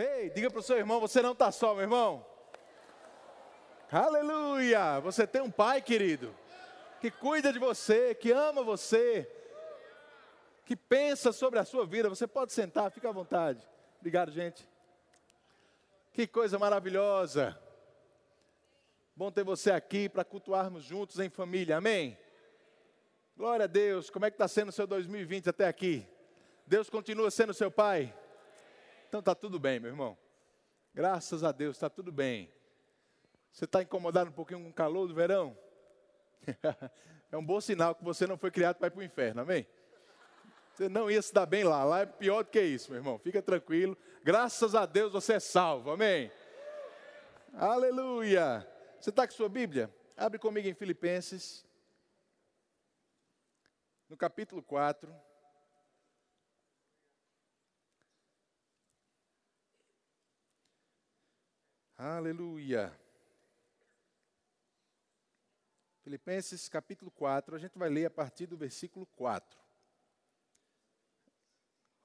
Ei, diga para o seu irmão, você não está só, meu irmão. Aleluia! Você tem um pai, querido, que cuida de você, que ama você, que pensa sobre a sua vida. Você pode sentar, fica à vontade. Obrigado, gente. Que coisa maravilhosa. Bom ter você aqui para cultuarmos juntos em família. Amém? Glória a Deus. Como é que está sendo o seu 2020 até aqui? Deus continua sendo seu pai? Então está tudo bem, meu irmão. Graças a Deus, está tudo bem. Você está incomodado um pouquinho com o calor do verão? é um bom sinal que você não foi criado para ir para o inferno, amém? Você não ia se dar bem lá, lá é pior do que isso, meu irmão. Fica tranquilo. Graças a Deus você é salvo, amém? Aleluia. Você está com sua Bíblia? Abre comigo em Filipenses, no capítulo 4. Aleluia. Filipenses capítulo 4, a gente vai ler a partir do versículo 4.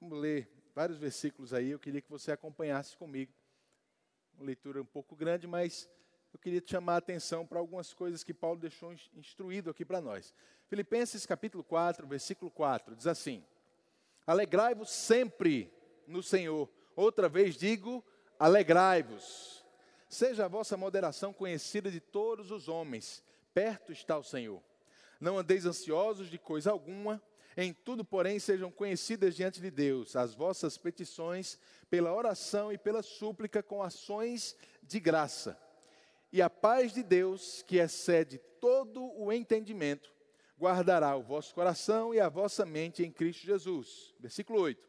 Vamos ler vários versículos aí, eu queria que você acompanhasse comigo. Uma leitura um pouco grande, mas eu queria te chamar a atenção para algumas coisas que Paulo deixou instruído aqui para nós. Filipenses capítulo 4, versículo 4, diz assim: Alegrai-vos sempre no Senhor. Outra vez digo, alegrai-vos. Seja a vossa moderação conhecida de todos os homens, perto está o Senhor. Não andeis ansiosos de coisa alguma, em tudo, porém, sejam conhecidas diante de Deus as vossas petições, pela oração e pela súplica, com ações de graça. E a paz de Deus, que excede todo o entendimento, guardará o vosso coração e a vossa mente em Cristo Jesus. Versículo 8.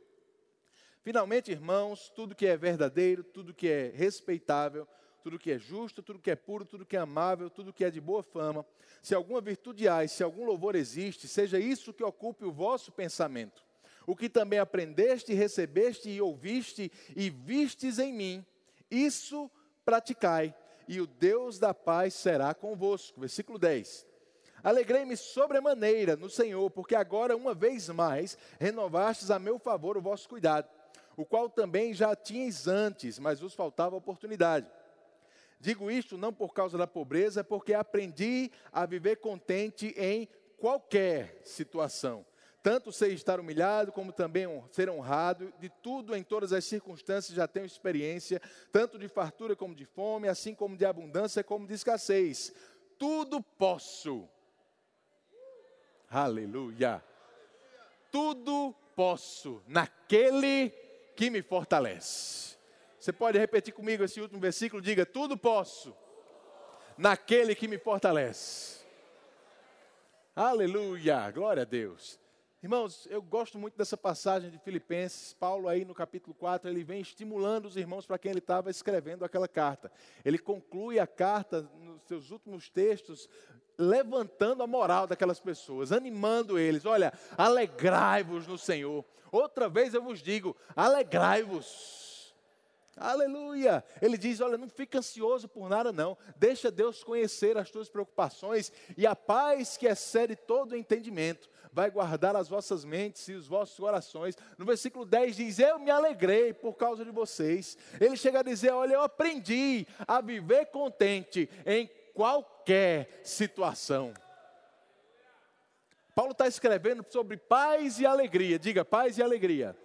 Finalmente, irmãos, tudo que é verdadeiro, tudo que é respeitável, tudo que é justo, tudo que é puro, tudo que é amável, tudo que é de boa fama, se alguma virtude há, se algum louvor existe, seja isso que ocupe o vosso pensamento. O que também aprendeste, recebeste e ouviste e vistes em mim, isso praticai, e o Deus da paz será convosco. Versículo 10. Alegrei-me sobremaneira no Senhor, porque agora, uma vez mais, renovastes a meu favor o vosso cuidado, o qual também já tinhais antes, mas vos faltava oportunidade. Digo isto não por causa da pobreza, porque aprendi a viver contente em qualquer situação. Tanto sei estar humilhado, como também ser honrado, de tudo em todas as circunstâncias já tenho experiência, tanto de fartura como de fome, assim como de abundância como de escassez. Tudo posso. Aleluia. Tudo posso naquele que me fortalece. Você pode repetir comigo esse último versículo? Diga: Tudo posso naquele que me fortalece. Aleluia, glória a Deus. Irmãos, eu gosto muito dessa passagem de Filipenses. Paulo, aí no capítulo 4, ele vem estimulando os irmãos para quem ele estava escrevendo aquela carta. Ele conclui a carta nos seus últimos textos, levantando a moral daquelas pessoas, animando eles: olha, alegrai-vos no Senhor. Outra vez eu vos digo: alegrai-vos. Aleluia! Ele diz: Olha, não fica ansioso por nada, não. Deixa Deus conhecer as tuas preocupações e a paz que excede todo o entendimento vai guardar as vossas mentes e os vossos corações. No versículo 10 diz: Eu me alegrei por causa de vocês. Ele chega a dizer: Olha, eu aprendi a viver contente em qualquer situação. Paulo está escrevendo sobre paz e alegria. Diga paz e alegria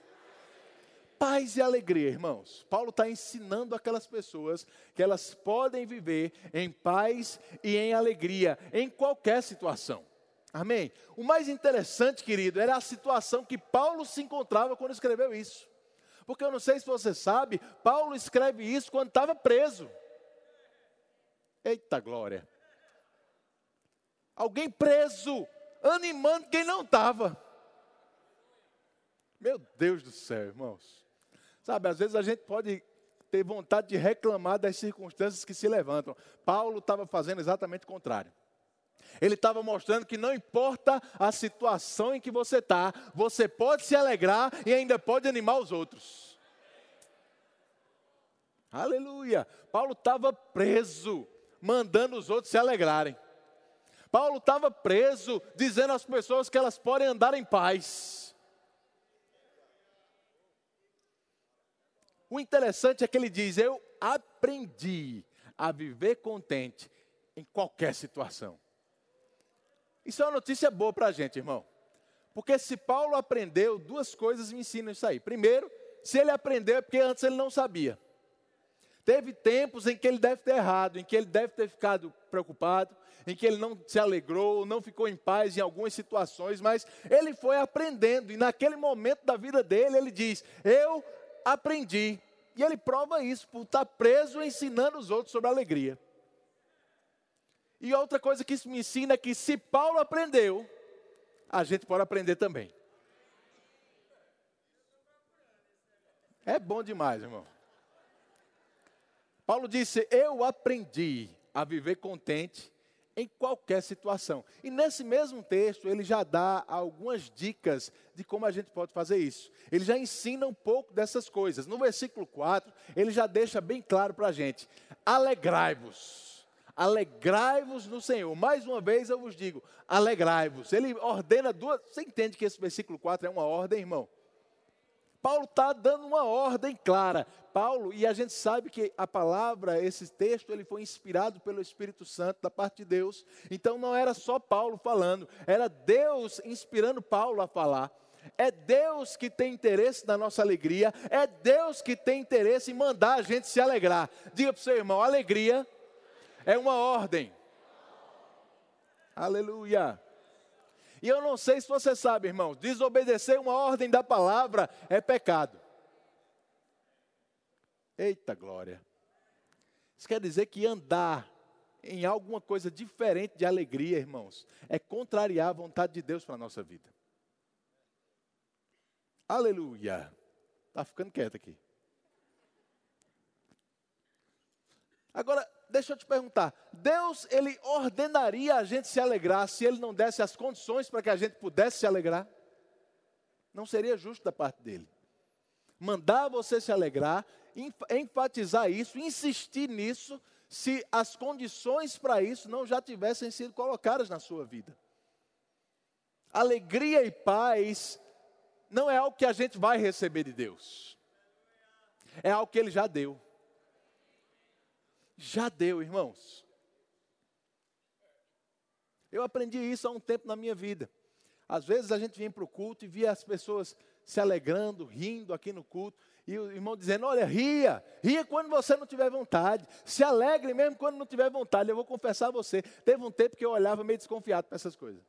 paz e alegria, irmãos. Paulo está ensinando aquelas pessoas que elas podem viver em paz e em alegria em qualquer situação. Amém? O mais interessante, querido, era a situação que Paulo se encontrava quando escreveu isso. Porque eu não sei se você sabe, Paulo escreve isso quando estava preso. Eita glória! Alguém preso, animando quem não estava. Meu Deus do céu, irmãos. Sabe, às vezes a gente pode ter vontade de reclamar das circunstâncias que se levantam. Paulo estava fazendo exatamente o contrário. Ele estava mostrando que não importa a situação em que você está, você pode se alegrar e ainda pode animar os outros. Aleluia! Paulo estava preso, mandando os outros se alegrarem. Paulo estava preso, dizendo às pessoas que elas podem andar em paz. O interessante é que ele diz: Eu aprendi a viver contente em qualquer situação. Isso é uma notícia boa para a gente, irmão. Porque se Paulo aprendeu, duas coisas me ensinam isso aí. Primeiro, se ele aprendeu é porque antes ele não sabia. Teve tempos em que ele deve ter errado, em que ele deve ter ficado preocupado, em que ele não se alegrou, não ficou em paz em algumas situações, mas ele foi aprendendo, e naquele momento da vida dele, ele diz: Eu aprendi. E ele prova isso por estar preso ensinando os outros sobre alegria. E outra coisa que isso me ensina é que se Paulo aprendeu, a gente pode aprender também. É bom demais, irmão. Paulo disse: Eu aprendi a viver contente em qualquer situação. E nesse mesmo texto, ele já dá algumas dicas de como a gente pode fazer isso. Ele já ensina um pouco dessas coisas. No versículo 4, ele já deixa bem claro para a gente: alegrai-vos. Alegrai-vos no Senhor. Mais uma vez eu vos digo: alegrai-vos. Ele ordena duas. Você entende que esse versículo 4 é uma ordem, irmão? Paulo está dando uma ordem clara. Paulo, e a gente sabe que a palavra, esse texto, ele foi inspirado pelo Espírito Santo da parte de Deus. Então não era só Paulo falando, era Deus inspirando Paulo a falar. É Deus que tem interesse na nossa alegria, é Deus que tem interesse em mandar a gente se alegrar. Diga para o seu irmão: alegria é uma ordem. Aleluia. E eu não sei se você sabe, irmão, desobedecer uma ordem da palavra é pecado. Eita glória. Isso quer dizer que andar em alguma coisa diferente de alegria, irmãos, é contrariar a vontade de Deus para a nossa vida. Aleluia. Está ficando quieto aqui. Agora, deixa eu te perguntar, Deus ele ordenaria a gente se alegrar se ele não desse as condições para que a gente pudesse se alegrar? Não seria justo da parte dele. Mandar você se alegrar, enfatizar isso, insistir nisso, se as condições para isso não já tivessem sido colocadas na sua vida. Alegria e paz não é algo que a gente vai receber de Deus. É algo que ele já deu. Já deu, irmãos. Eu aprendi isso há um tempo na minha vida. Às vezes a gente vinha para o culto e via as pessoas se alegrando, rindo aqui no culto, e o irmão dizendo: Olha, ria, ria quando você não tiver vontade, se alegre mesmo quando não tiver vontade. Eu vou confessar a você: teve um tempo que eu olhava meio desconfiado para essas coisas.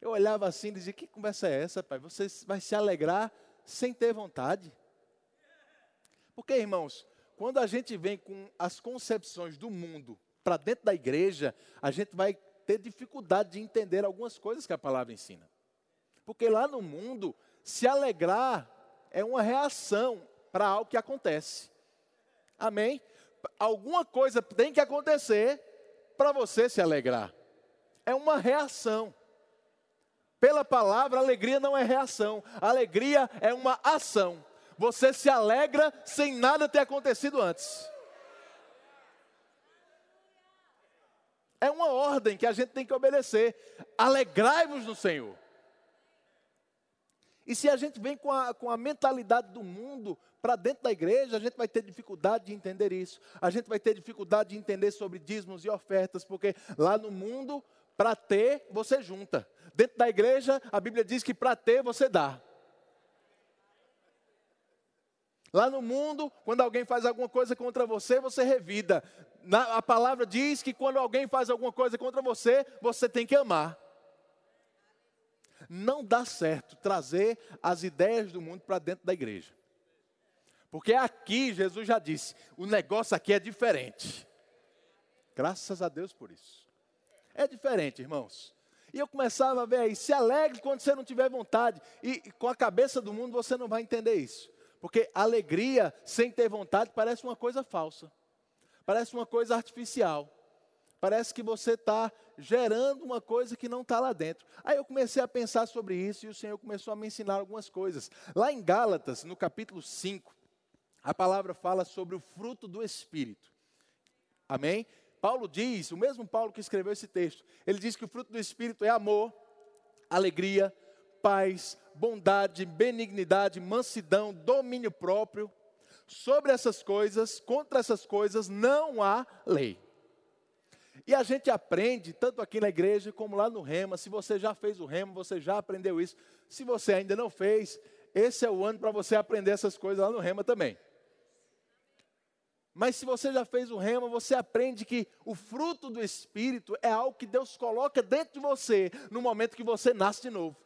Eu olhava assim e dizia: Que conversa é essa, pai? Você vai se alegrar sem ter vontade? Porque, irmãos, quando a gente vem com as concepções do mundo para dentro da igreja, a gente vai ter dificuldade de entender algumas coisas que a palavra ensina. Porque lá no mundo, se alegrar é uma reação para algo que acontece. Amém? Alguma coisa tem que acontecer para você se alegrar. É uma reação. Pela palavra, alegria não é reação, alegria é uma ação você se alegra sem nada ter acontecido antes. É uma ordem que a gente tem que obedecer. Alegrai-vos no Senhor. E se a gente vem com a, com a mentalidade do mundo para dentro da igreja, a gente vai ter dificuldade de entender isso. A gente vai ter dificuldade de entender sobre dízimos e ofertas, porque lá no mundo, para ter, você junta. Dentro da igreja, a Bíblia diz que para ter, você dá. Lá no mundo, quando alguém faz alguma coisa contra você, você revida. Na, a palavra diz que quando alguém faz alguma coisa contra você, você tem que amar. Não dá certo trazer as ideias do mundo para dentro da igreja. Porque aqui, Jesus já disse, o negócio aqui é diferente. Graças a Deus por isso. É diferente, irmãos. E eu começava a ver aí, se alegre quando você não tiver vontade. E, e com a cabeça do mundo você não vai entender isso. Porque alegria sem ter vontade parece uma coisa falsa, parece uma coisa artificial. Parece que você está gerando uma coisa que não está lá dentro. Aí eu comecei a pensar sobre isso e o Senhor começou a me ensinar algumas coisas. Lá em Gálatas, no capítulo 5, a palavra fala sobre o fruto do Espírito. Amém? Paulo diz, o mesmo Paulo que escreveu esse texto, ele diz que o fruto do Espírito é amor, alegria, paz, bondade, benignidade, mansidão, domínio próprio. Sobre essas coisas, contra essas coisas, não há lei. E a gente aprende, tanto aqui na igreja como lá no Rema. Se você já fez o Rema, você já aprendeu isso. Se você ainda não fez, esse é o ano para você aprender essas coisas lá no Rema também. Mas se você já fez o rema, você aprende que o fruto do Espírito é algo que Deus coloca dentro de você no momento que você nasce de novo.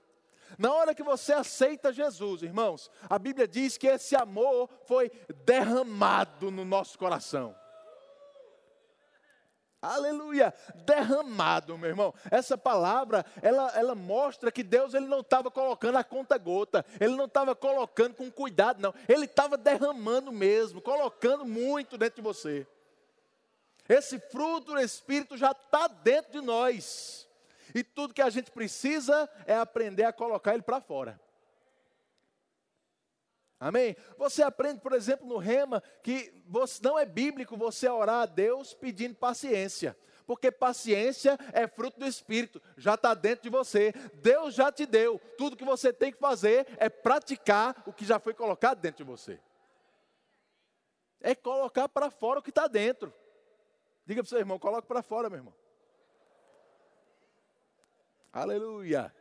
Na hora que você aceita Jesus, irmãos, a Bíblia diz que esse amor foi derramado no nosso coração. Aleluia, derramado, meu irmão. Essa palavra, ela, ela mostra que Deus ele não estava colocando a conta gota, ele não estava colocando com cuidado, não. Ele estava derramando mesmo, colocando muito dentro de você. Esse fruto do Espírito já está dentro de nós. E tudo que a gente precisa é aprender a colocar ele para fora. Amém? Você aprende, por exemplo, no rema, que você, não é bíblico você orar a Deus pedindo paciência. Porque paciência é fruto do Espírito, já está dentro de você. Deus já te deu. Tudo que você tem que fazer é praticar o que já foi colocado dentro de você. É colocar para fora o que está dentro. Diga para o seu irmão, coloque para fora, meu irmão. Aleluia.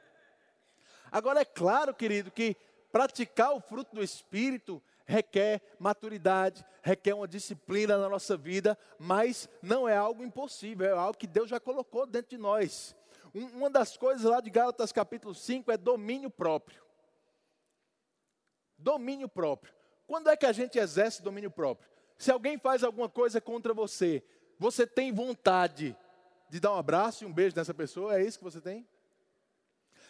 Agora é claro, querido, que praticar o fruto do Espírito requer maturidade, requer uma disciplina na nossa vida, mas não é algo impossível, é algo que Deus já colocou dentro de nós. Um, uma das coisas lá de Gálatas capítulo 5 é domínio próprio. Domínio próprio. Quando é que a gente exerce domínio próprio? Se alguém faz alguma coisa contra você, você tem vontade de dar um abraço e um beijo nessa pessoa? É isso que você tem?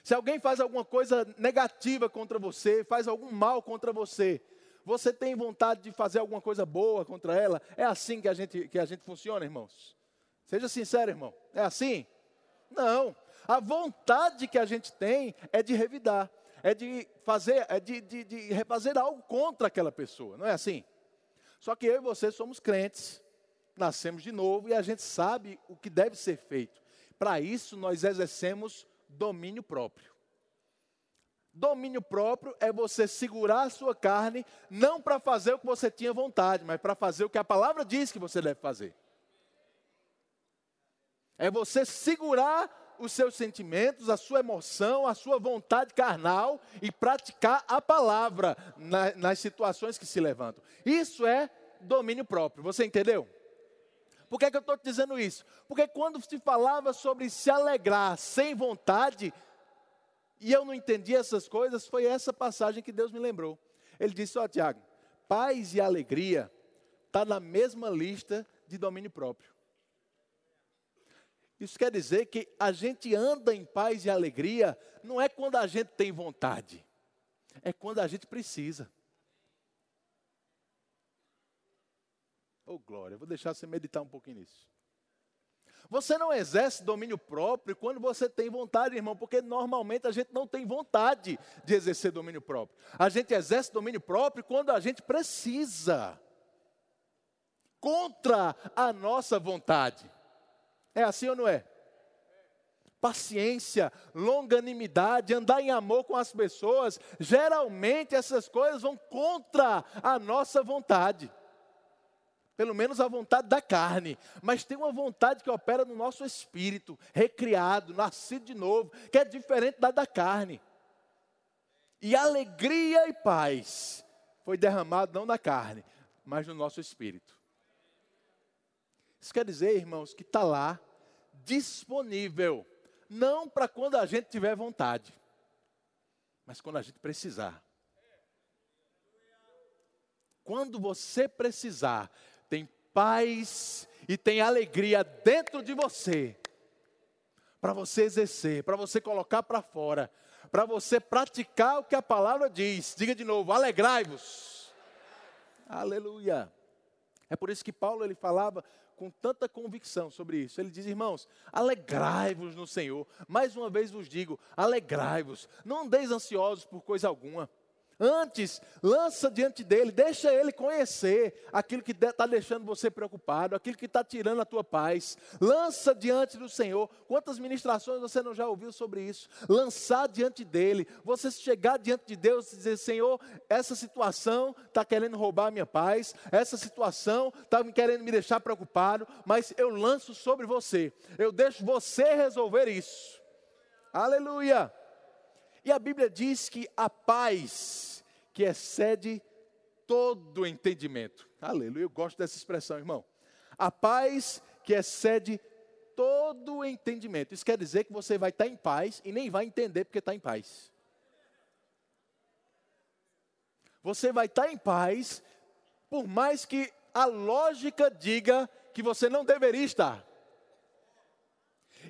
Se alguém faz alguma coisa negativa contra você, faz algum mal contra você, você tem vontade de fazer alguma coisa boa contra ela? É assim que a gente, que a gente funciona, irmãos? Seja sincero, irmão. É assim? Não. A vontade que a gente tem é de revidar, é de fazer, é de, de, de fazer algo contra aquela pessoa, não é assim? Só que eu e você somos crentes, nascemos de novo e a gente sabe o que deve ser feito. Para isso, nós exercemos domínio próprio. Domínio próprio é você segurar a sua carne, não para fazer o que você tinha vontade, mas para fazer o que a palavra diz que você deve fazer. É você segurar os seus sentimentos, a sua emoção, a sua vontade carnal e praticar a palavra na, nas situações que se levantam. Isso é domínio próprio. Você entendeu? Por que, é que eu estou te dizendo isso? Porque quando se falava sobre se alegrar sem vontade, e eu não entendi essas coisas, foi essa passagem que Deus me lembrou. Ele disse: Ó, oh, Tiago, paz e alegria está na mesma lista de domínio próprio. Isso quer dizer que a gente anda em paz e alegria, não é quando a gente tem vontade, é quando a gente precisa. Oh, glória, vou deixar você meditar um pouquinho nisso. Você não exerce domínio próprio quando você tem vontade, irmão, porque normalmente a gente não tem vontade de exercer domínio próprio. A gente exerce domínio próprio quando a gente precisa, contra a nossa vontade. É assim ou não é? Paciência, longanimidade, andar em amor com as pessoas, geralmente essas coisas vão contra a nossa vontade pelo menos a vontade da carne, mas tem uma vontade que opera no nosso espírito, recriado, nascido de novo, que é diferente da da carne. E alegria e paz foi derramado não na carne, mas no nosso espírito. Isso quer dizer, irmãos, que está lá, disponível, não para quando a gente tiver vontade, mas quando a gente precisar. Quando você precisar, tem paz e tem alegria dentro de você, para você exercer, para você colocar para fora, para você praticar o que a palavra diz. Diga de novo: alegrai-vos. Aleluia. É por isso que Paulo ele falava com tanta convicção sobre isso. Ele diz, irmãos, alegrai-vos no Senhor. Mais uma vez vos digo, alegrai-vos. Não andeis ansiosos por coisa alguma. Antes, lança diante dele, deixa ele conhecer aquilo que está deixando você preocupado, aquilo que está tirando a tua paz. Lança diante do Senhor. Quantas ministrações você não já ouviu sobre isso? Lançar diante dele, você chegar diante de Deus e dizer: Senhor, essa situação está querendo roubar a minha paz, essa situação está querendo me deixar preocupado, mas eu lanço sobre você, eu deixo você resolver isso. Aleluia! E a Bíblia diz que a paz que excede todo entendimento. Aleluia, eu gosto dessa expressão, irmão. A paz que excede todo entendimento. Isso quer dizer que você vai estar em paz e nem vai entender porque está em paz. Você vai estar em paz, por mais que a lógica diga que você não deveria estar.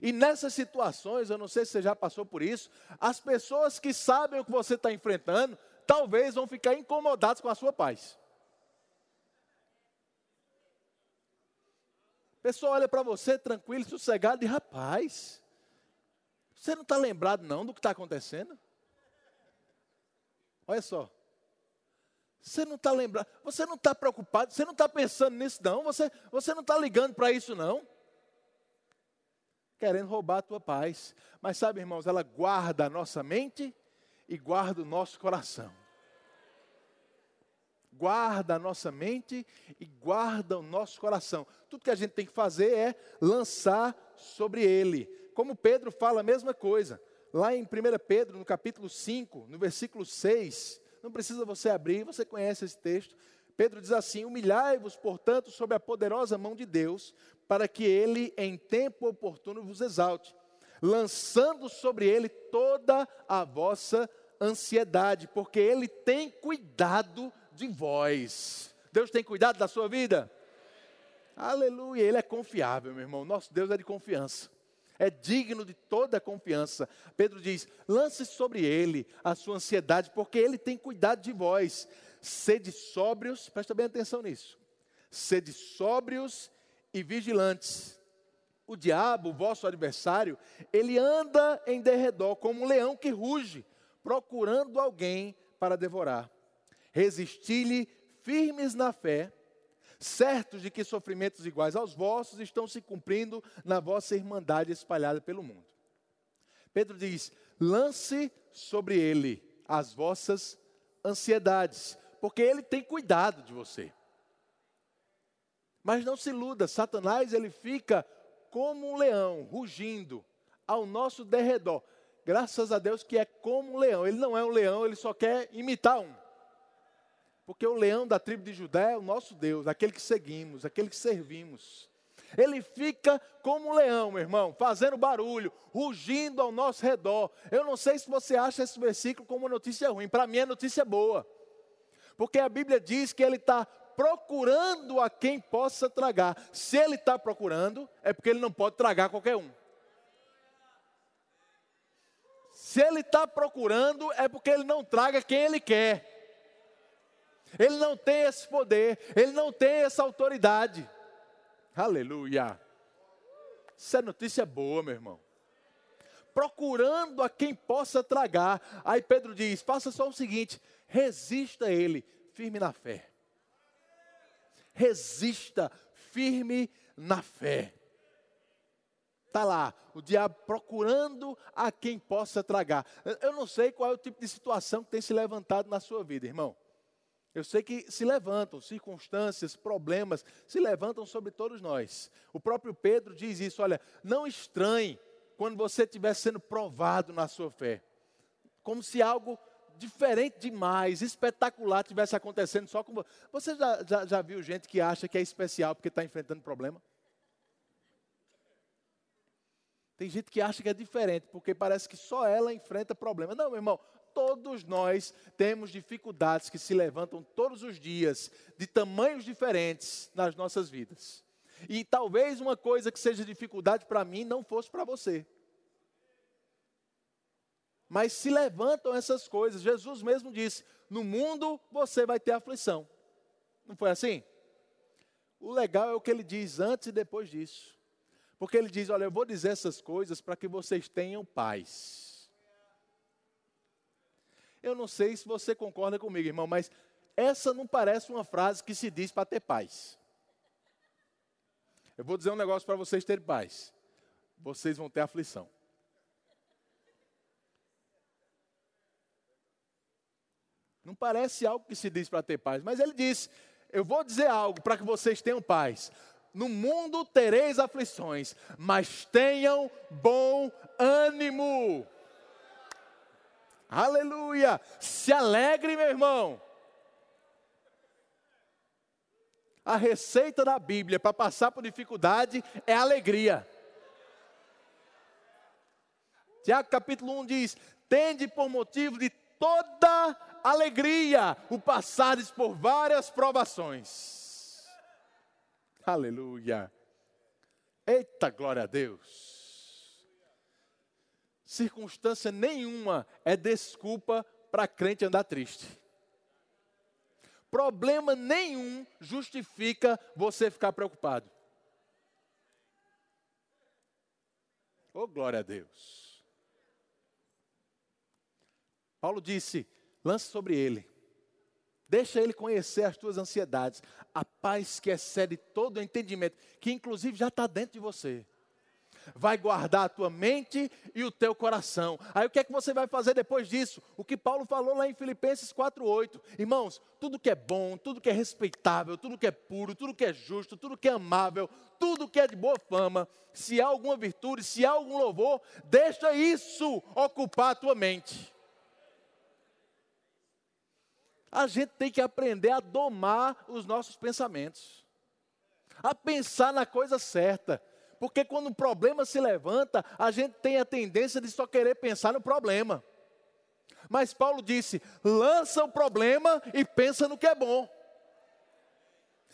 E nessas situações, eu não sei se você já passou por isso, as pessoas que sabem o que você está enfrentando, talvez vão ficar incomodadas com a sua paz. A pessoa olha para você tranquilo, sossegado, e rapaz, você não está lembrado não do que está acontecendo? Olha só. Você não está lembrado, você não está preocupado, você não está pensando nisso não, você, você não está ligando para isso não querendo roubar a tua paz. Mas sabe, irmãos, ela guarda a nossa mente e guarda o nosso coração. Guarda a nossa mente e guarda o nosso coração. Tudo que a gente tem que fazer é lançar sobre ele. Como Pedro fala a mesma coisa. Lá em 1 Pedro, no capítulo 5, no versículo 6, não precisa você abrir, você conhece esse texto. Pedro diz assim: Humilhai-vos, portanto, sob a poderosa mão de Deus, para que ele, em tempo oportuno, vos exalte, lançando sobre ele toda a vossa ansiedade, porque ele tem cuidado de vós. Deus tem cuidado da sua vida? Aleluia, ele é confiável, meu irmão. Nosso Deus é de confiança. É digno de toda confiança. Pedro diz: lance sobre ele a sua ansiedade, porque ele tem cuidado de vós. Sede sóbrios, presta bem atenção nisso. Sede sóbrios e vigilantes. O diabo, vosso adversário, ele anda em derredor como um leão que ruge, procurando alguém para devorar. Resisti-lhe firmes na fé, certos de que sofrimentos iguais aos vossos estão se cumprindo na vossa irmandade espalhada pelo mundo. Pedro diz: lance sobre ele as vossas ansiedades, porque ele tem cuidado de você. Mas não se iluda, Satanás ele fica como um leão, rugindo ao nosso derredor. Graças a Deus que é como um leão. Ele não é um leão, ele só quer imitar um. Porque o leão da tribo de Judá é o nosso Deus, aquele que seguimos, aquele que servimos. Ele fica como um leão, meu irmão, fazendo barulho, rugindo ao nosso redor. Eu não sei se você acha esse versículo como notícia ruim, para mim é notícia boa. Porque a Bíblia diz que ele está procurando a quem possa tragar. Se ele está procurando, é porque ele não pode tragar qualquer um. Se ele está procurando, é porque ele não traga quem ele quer. Ele não tem esse poder, ele não tem essa autoridade. Aleluia. Isso é notícia boa, meu irmão. Procurando a quem possa tragar. Aí Pedro diz: faça só o seguinte: resista a ele, firme na fé resista firme na fé. Está lá, o diabo procurando a quem possa tragar. Eu não sei qual é o tipo de situação que tem se levantado na sua vida, irmão. Eu sei que se levantam circunstâncias, problemas, se levantam sobre todos nós. O próprio Pedro diz isso: olha, não estranhe quando você estiver sendo provado na sua fé, como se algo diferente demais, espetacular tivesse acontecendo só com você. Você já, já, já viu gente que acha que é especial porque está enfrentando problema? Tem gente que acha que é diferente porque parece que só ela enfrenta problema. Não, meu irmão, todos nós temos dificuldades que se levantam todos os dias, de tamanhos diferentes nas nossas vidas. E talvez uma coisa que seja dificuldade para mim não fosse para você. Mas se levantam essas coisas. Jesus mesmo disse: No mundo você vai ter aflição. Não foi assim? O legal é o que ele diz antes e depois disso. Porque ele diz: Olha, eu vou dizer essas coisas para que vocês tenham paz. Eu não sei se você concorda comigo, irmão, mas essa não parece uma frase que se diz para ter paz. Eu vou dizer um negócio para vocês terem paz. Vocês vão ter aflição. Não parece algo que se diz para ter paz, mas ele disse: Eu vou dizer algo para que vocês tenham paz. No mundo tereis aflições, mas tenham bom ânimo. Aleluia! Se alegre, meu irmão. A receita da Bíblia para passar por dificuldade é alegria. Tiago capítulo 1 diz: Tende por motivo de toda alegria o passares por várias provações. Aleluia. Eita glória a Deus. Circunstância nenhuma é desculpa para crente andar triste. Problema nenhum justifica você ficar preocupado. Oh, glória a Deus. Paulo disse: lança sobre ele. Deixa ele conhecer as tuas ansiedades. A paz que excede todo o entendimento, que inclusive já está dentro de você. Vai guardar a tua mente e o teu coração. Aí o que é que você vai fazer depois disso? O que Paulo falou lá em Filipenses 4:8. Irmãos, tudo que é bom, tudo que é respeitável, tudo que é puro, tudo que é justo, tudo que é amável, tudo que é de boa fama, se há alguma virtude, se há algum louvor, deixa isso ocupar a tua mente a gente tem que aprender a domar os nossos pensamentos, a pensar na coisa certa. Porque quando um problema se levanta, a gente tem a tendência de só querer pensar no problema. Mas Paulo disse: lança o problema e pensa no que é bom.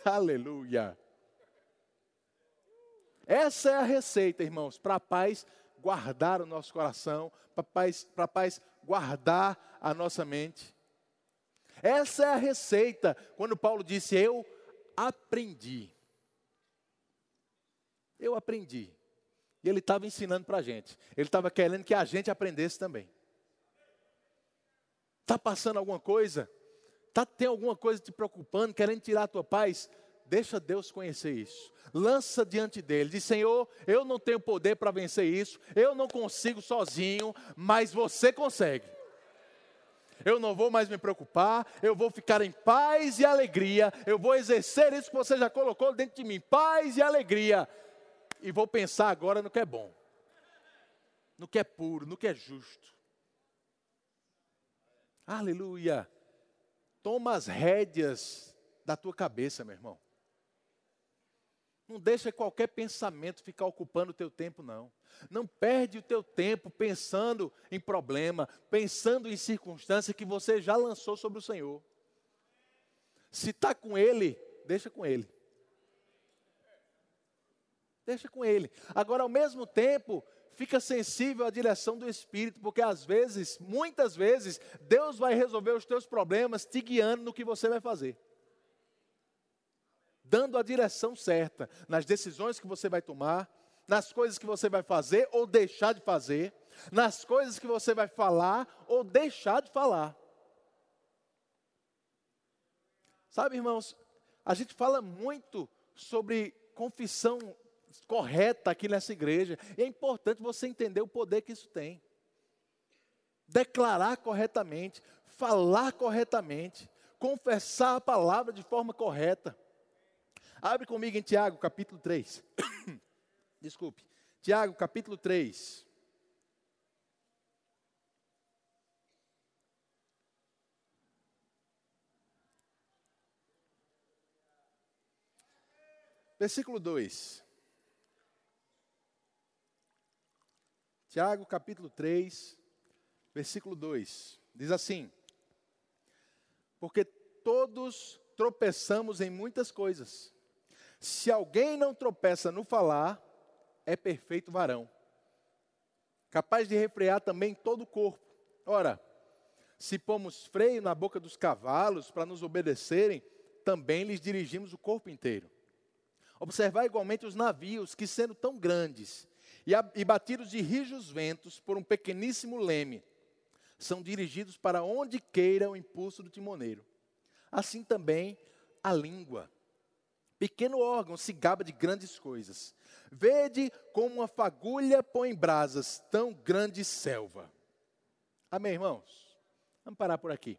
Aleluia. Essa é a receita, irmãos, para a paz guardar o nosso coração, para paz, paz guardar a nossa mente. Essa é a receita. Quando Paulo disse: Eu aprendi. Eu aprendi. E ele estava ensinando para a gente. Ele estava querendo que a gente aprendesse também. Está passando alguma coisa? Tá, tem alguma coisa te preocupando, querendo tirar a tua paz? Deixa Deus conhecer isso. Lança diante dele. Diz: Senhor, eu não tenho poder para vencer isso. Eu não consigo sozinho, mas você consegue eu não vou mais me preocupar, eu vou ficar em paz e alegria, eu vou exercer isso que você já colocou dentro de mim, paz e alegria, e vou pensar agora no que é bom, no que é puro, no que é justo. Aleluia. Toma as rédeas da tua cabeça, meu irmão. Não deixa qualquer pensamento ficar ocupando o teu tempo, não. Não perde o teu tempo pensando em problema, pensando em circunstância que você já lançou sobre o Senhor. Se está com Ele, deixa com Ele. Deixa com Ele. Agora, ao mesmo tempo, fica sensível à direção do Espírito, porque às vezes, muitas vezes, Deus vai resolver os teus problemas te guiando no que você vai fazer dando a direção certa nas decisões que você vai tomar, nas coisas que você vai fazer ou deixar de fazer, nas coisas que você vai falar ou deixar de falar. Sabe, irmãos, a gente fala muito sobre confissão correta aqui nessa igreja, e é importante você entender o poder que isso tem. Declarar corretamente, falar corretamente, confessar a palavra de forma correta. Abre comigo em Tiago, capítulo 3. Desculpe. Tiago, capítulo 3. Versículo 2. Tiago, capítulo 3, versículo 2. Diz assim: Porque todos tropeçamos em muitas coisas. Se alguém não tropeça no falar, é perfeito varão, capaz de refrear também todo o corpo. Ora, se pomos freio na boca dos cavalos para nos obedecerem, também lhes dirigimos o corpo inteiro. Observar igualmente os navios, que sendo tão grandes e, batidos de rijos ventos por um pequeníssimo leme, são dirigidos para onde queira o impulso do timoneiro. Assim também a língua. Pequeno órgão se gaba de grandes coisas. Vede como uma fagulha põe brasas tão grande selva. Amém, irmãos? Vamos parar por aqui.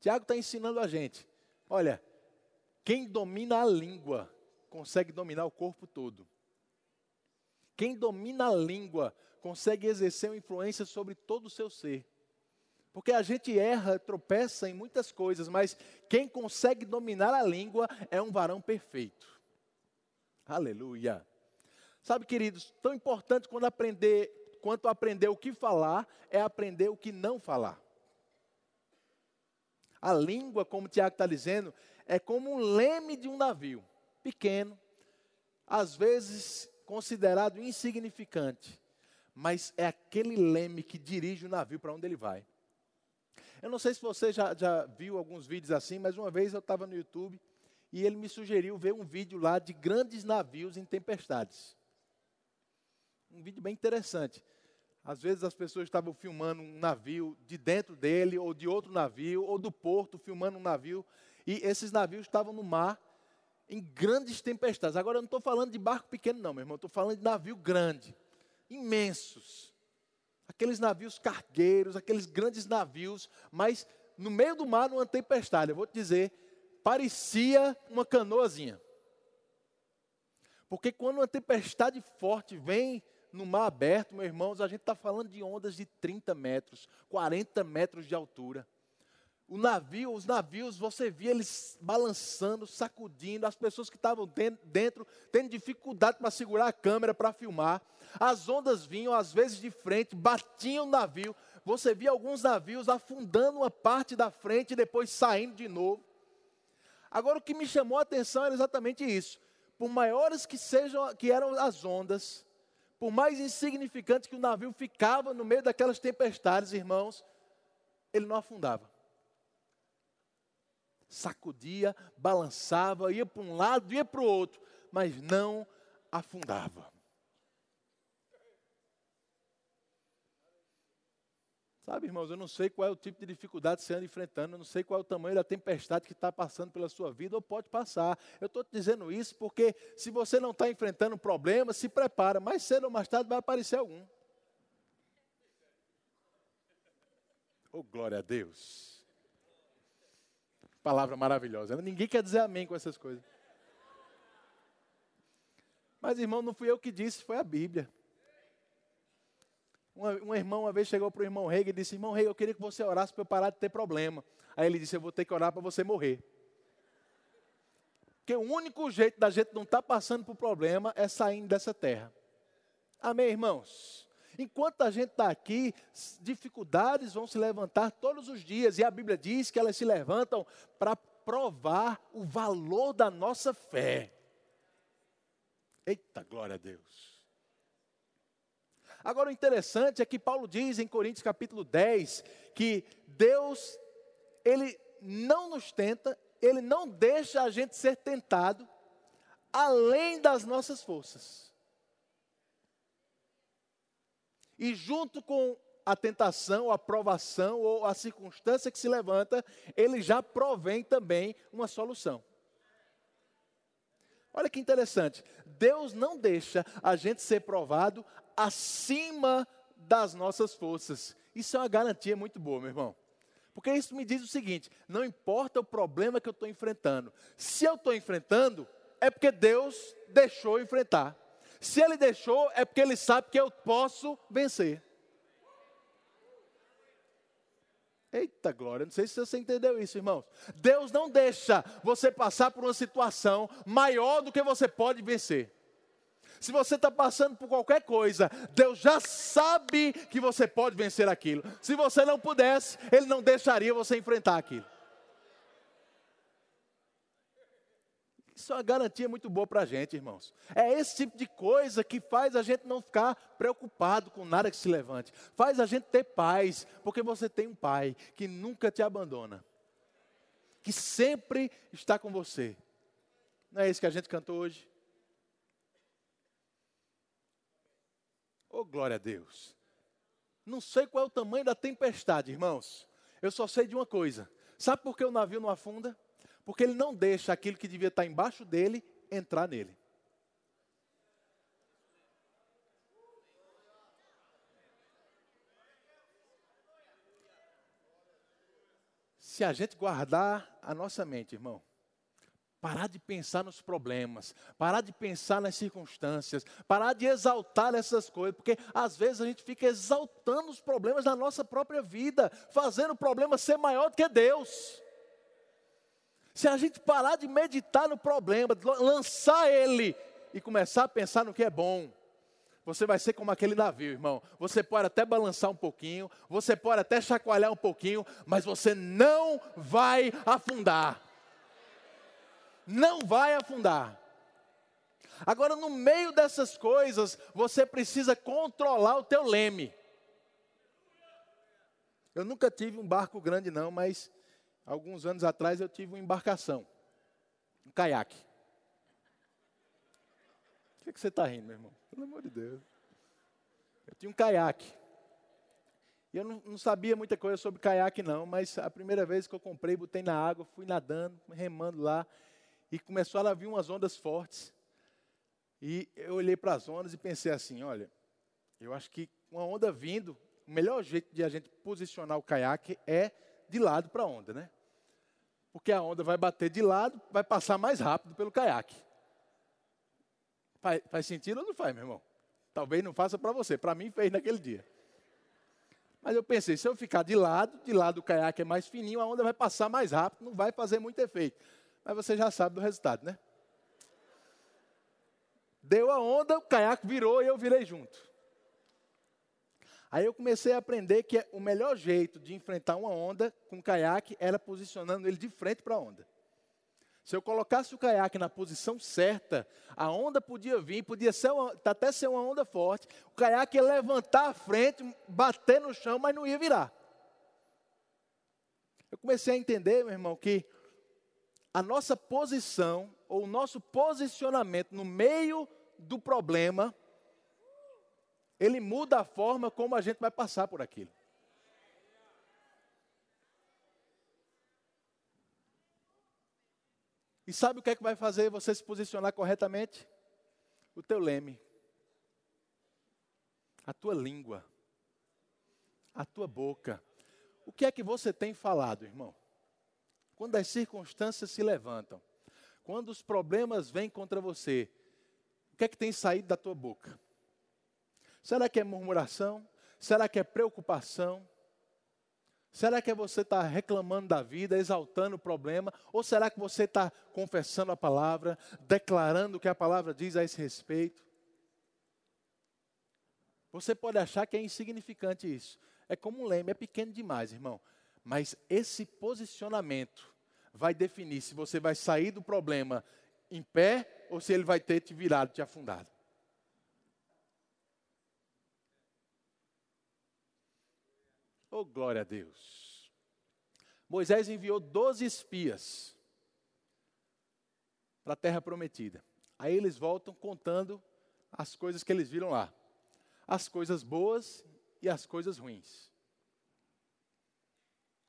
Tiago está ensinando a gente. Olha, quem domina a língua consegue dominar o corpo todo. Quem domina a língua consegue exercer uma influência sobre todo o seu ser. Porque a gente erra, tropeça em muitas coisas, mas quem consegue dominar a língua é um varão perfeito. Aleluia. Sabe, queridos, tão importante quando aprender, quanto aprender o que falar, é aprender o que não falar. A língua, como o Tiago está dizendo, é como um leme de um navio, pequeno, às vezes considerado insignificante, mas é aquele leme que dirige o navio para onde ele vai. Eu não sei se você já, já viu alguns vídeos assim, mas uma vez eu estava no YouTube e ele me sugeriu ver um vídeo lá de grandes navios em tempestades. Um vídeo bem interessante. Às vezes as pessoas estavam filmando um navio de dentro dele, ou de outro navio, ou do porto, filmando um navio, e esses navios estavam no mar em grandes tempestades. Agora eu não estou falando de barco pequeno, não, meu irmão, estou falando de navio grande, imensos aqueles navios cargueiros, aqueles grandes navios, mas no meio do mar, numa tempestade, eu vou te dizer, parecia uma canoazinha. Porque quando uma tempestade forte vem no mar aberto, meus irmãos, a gente está falando de ondas de 30 metros, 40 metros de altura. O navio, os navios, você via eles balançando, sacudindo, as pessoas que estavam dentro tendo dificuldade para segurar a câmera para filmar. As ondas vinham às vezes de frente, batiam no navio. Você via alguns navios afundando uma parte da frente e depois saindo de novo. Agora o que me chamou a atenção era exatamente isso. Por maiores que sejam que eram as ondas, por mais insignificante que o navio ficava no meio daquelas tempestades, irmãos, ele não afundava sacudia, balançava, ia para um lado, ia para o outro, mas não afundava. Sabe, irmãos, eu não sei qual é o tipo de dificuldade que você anda enfrentando, eu não sei qual é o tamanho da tempestade que está passando pela sua vida ou pode passar. Eu estou te dizendo isso porque se você não está enfrentando um problema, se prepara, mais cedo ou mais tarde vai aparecer algum. Oh, glória a Deus. Palavra maravilhosa. Ninguém quer dizer amém com essas coisas. Mas, irmão, não fui eu que disse, foi a Bíblia. Um, um irmão uma vez chegou para o irmão Rei e disse: Irmão Rei, eu queria que você orasse para eu parar de ter problema. Aí ele disse: Eu vou ter que orar para você morrer. Porque o único jeito da gente não estar tá passando por problema é saindo dessa terra. Amém, irmãos? Enquanto a gente está aqui, dificuldades vão se levantar todos os dias, e a Bíblia diz que elas se levantam para provar o valor da nossa fé. Eita, glória a Deus. Agora o interessante é que Paulo diz em Coríntios capítulo 10 que Deus, Ele não nos tenta, Ele não deixa a gente ser tentado além das nossas forças. E junto com a tentação, a provação ou a circunstância que se levanta, ele já provém também uma solução. Olha que interessante. Deus não deixa a gente ser provado acima das nossas forças. Isso é uma garantia muito boa, meu irmão. Porque isso me diz o seguinte: não importa o problema que eu estou enfrentando, se eu estou enfrentando, é porque Deus deixou enfrentar. Se ele deixou, é porque ele sabe que eu posso vencer. Eita glória, não sei se você entendeu isso, irmãos. Deus não deixa você passar por uma situação maior do que você pode vencer. Se você está passando por qualquer coisa, Deus já sabe que você pode vencer aquilo. Se você não pudesse, Ele não deixaria você enfrentar aquilo. Isso é uma garantia muito boa para a gente, irmãos. É esse tipo de coisa que faz a gente não ficar preocupado com nada que se levante. Faz a gente ter paz, porque você tem um pai que nunca te abandona, que sempre está com você. Não é isso que a gente cantou hoje? Oh, glória a Deus. Não sei qual é o tamanho da tempestade, irmãos. Eu só sei de uma coisa. Sabe por que o navio não afunda? Porque ele não deixa aquilo que devia estar embaixo dele entrar nele. Se a gente guardar a nossa mente, irmão, parar de pensar nos problemas, parar de pensar nas circunstâncias, parar de exaltar essas coisas, porque às vezes a gente fica exaltando os problemas da nossa própria vida, fazendo o problema ser maior do que Deus. Se a gente parar de meditar no problema, lançar ele e começar a pensar no que é bom, você vai ser como aquele navio, irmão. Você pode até balançar um pouquinho, você pode até chacoalhar um pouquinho, mas você não vai afundar. Não vai afundar. Agora, no meio dessas coisas, você precisa controlar o teu leme. Eu nunca tive um barco grande, não, mas alguns anos atrás eu tive uma embarcação, um caiaque. O que, é que você está rindo, meu irmão? Pelo amor de Deus. Eu tinha um caiaque. E eu não, não, sabia muita coisa sobre caiaque, não, mas a primeira vez que eu comprei, botei na água, fui nadando, remando lá, e começaram a vir umas ondas fortes. E eu olhei para as ondas e pensei assim: olha, eu acho que uma onda vindo, o melhor jeito de a gente posicionar o caiaque é de lado para a onda, né? Porque a onda vai bater de lado, vai passar mais rápido pelo caiaque. Faz, faz sentido ou não faz, meu irmão? Talvez não faça para você, para mim fez naquele dia. Mas eu pensei, se eu ficar de lado, de lado o caiaque é mais fininho, a onda vai passar mais rápido, não vai fazer muito efeito. Mas você já sabe do resultado, né? Deu a onda, o caiaque virou e eu virei junto. Aí eu comecei a aprender que o melhor jeito de enfrentar uma onda com caiaque era posicionando ele de frente para a onda. Se eu colocasse o caiaque na posição certa, a onda podia vir, podia ser uma, até ser uma onda forte. O caiaque ia levantar a frente, bater no chão, mas não ia virar. Eu comecei a entender, meu irmão, que a nossa posição ou o nosso posicionamento no meio do problema, ele muda a forma como a gente vai passar por aquilo. E sabe o que é que vai fazer você se posicionar corretamente? O teu leme. A tua língua. A tua boca. O que é que você tem falado, irmão? Quando as circunstâncias se levantam, quando os problemas vêm contra você, o que é que tem saído da tua boca? Será que é murmuração? Será que é preocupação? Será que é você está reclamando da vida, exaltando o problema? Ou será que você está confessando a palavra, declarando o que a palavra diz a esse respeito? Você pode achar que é insignificante isso. É como um leme, é pequeno demais, irmão. Mas esse posicionamento vai definir se você vai sair do problema em pé ou se ele vai ter te virado, te afundado. Oh, glória a Deus. Moisés enviou 12 espias para a terra prometida. Aí eles voltam contando as coisas que eles viram lá. As coisas boas e as coisas ruins.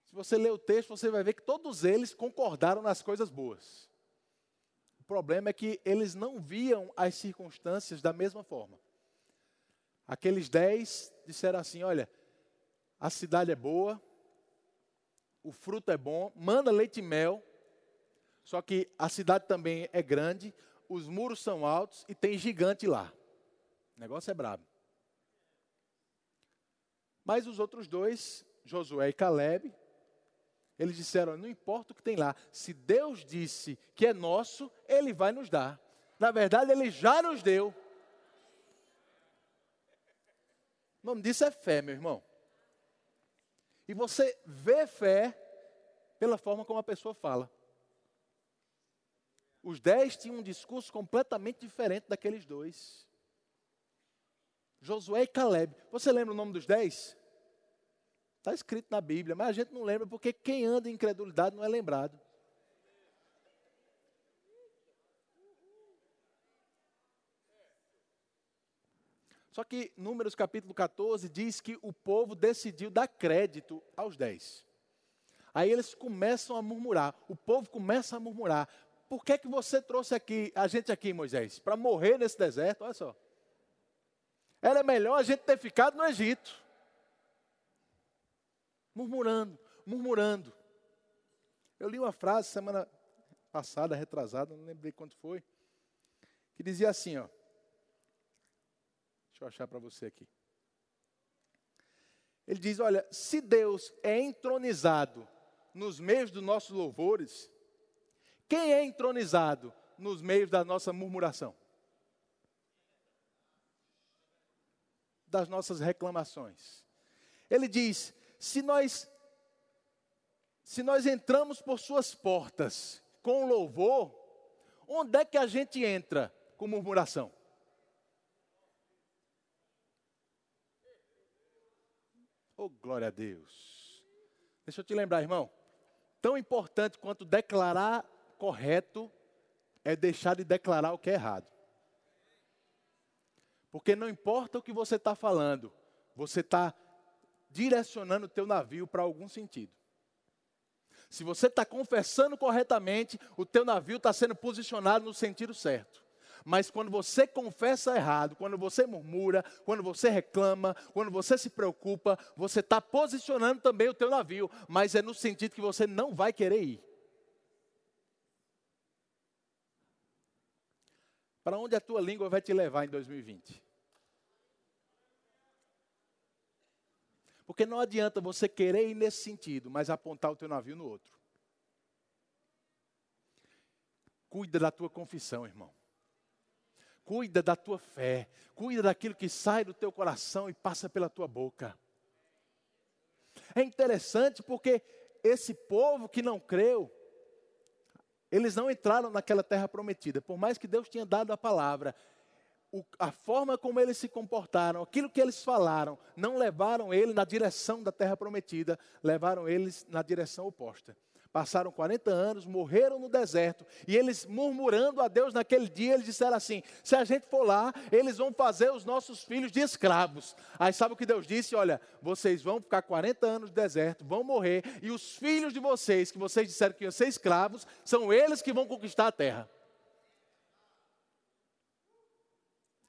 Se você ler o texto, você vai ver que todos eles concordaram nas coisas boas. O problema é que eles não viam as circunstâncias da mesma forma. Aqueles dez disseram assim: olha, a cidade é boa, o fruto é bom, manda leite e mel, só que a cidade também é grande, os muros são altos e tem gigante lá. O negócio é brabo. Mas os outros dois, Josué e Caleb, eles disseram: não importa o que tem lá, se Deus disse que é nosso, Ele vai nos dar. Na verdade, Ele já nos deu. O nome disso é fé, meu irmão. E você vê fé pela forma como a pessoa fala. Os dez tinham um discurso completamente diferente daqueles dois. Josué e Caleb. Você lembra o nome dos dez? Está escrito na Bíblia, mas a gente não lembra porque quem anda em incredulidade não é lembrado. Só que Números capítulo 14 diz que o povo decidiu dar crédito aos dez. Aí eles começam a murmurar, o povo começa a murmurar. Por que, que você trouxe aqui, a gente aqui, Moisés? Para morrer nesse deserto? Olha só. Era melhor a gente ter ficado no Egito. Murmurando, murmurando. Eu li uma frase semana passada, retrasada, não lembrei quanto foi, que dizia assim, ó. Deixa eu achar para você aqui. Ele diz: Olha, se Deus é entronizado nos meios dos nossos louvores, quem é entronizado nos meios da nossa murmuração? Das nossas reclamações. Ele diz: se nós se nós entramos por suas portas com louvor, onde é que a gente entra com murmuração? Oh, glória a Deus. Deixa eu te lembrar, irmão. Tão importante quanto declarar correto é deixar de declarar o que é errado. Porque não importa o que você está falando, você está direcionando o teu navio para algum sentido. Se você está confessando corretamente, o teu navio está sendo posicionado no sentido certo. Mas quando você confessa errado, quando você murmura, quando você reclama, quando você se preocupa, você está posicionando também o teu navio, mas é no sentido que você não vai querer ir. Para onde a tua língua vai te levar em 2020? Porque não adianta você querer ir nesse sentido, mas apontar o teu navio no outro. Cuida da tua confissão, irmão. Cuida da tua fé, cuida daquilo que sai do teu coração e passa pela tua boca. É interessante porque esse povo que não creu, eles não entraram naquela terra prometida, por mais que Deus tinha dado a palavra, o, a forma como eles se comportaram, aquilo que eles falaram, não levaram ele na direção da terra prometida, levaram eles na direção oposta passaram 40 anos, morreram no deserto, e eles murmurando a Deus naquele dia, eles disseram assim: se a gente for lá, eles vão fazer os nossos filhos de escravos. Aí sabe o que Deus disse? Olha, vocês vão ficar 40 anos no deserto, vão morrer, e os filhos de vocês, que vocês disseram que iam ser escravos, são eles que vão conquistar a terra.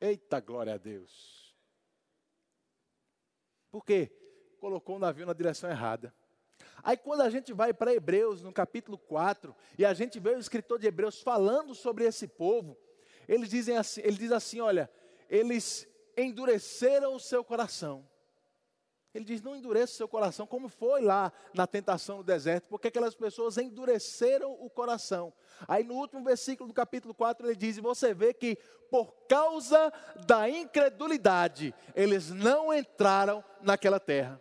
Eita glória a Deus. Por quê? Colocou o navio na direção errada. Aí quando a gente vai para Hebreus, no capítulo 4, e a gente vê o escritor de Hebreus falando sobre esse povo, eles dizem assim, ele diz assim, olha, eles endureceram o seu coração. Ele diz: não endureça o seu coração, como foi lá na tentação no deserto, porque aquelas pessoas endureceram o coração. Aí no último versículo do capítulo 4 ele diz: você vê que por causa da incredulidade, eles não entraram naquela terra.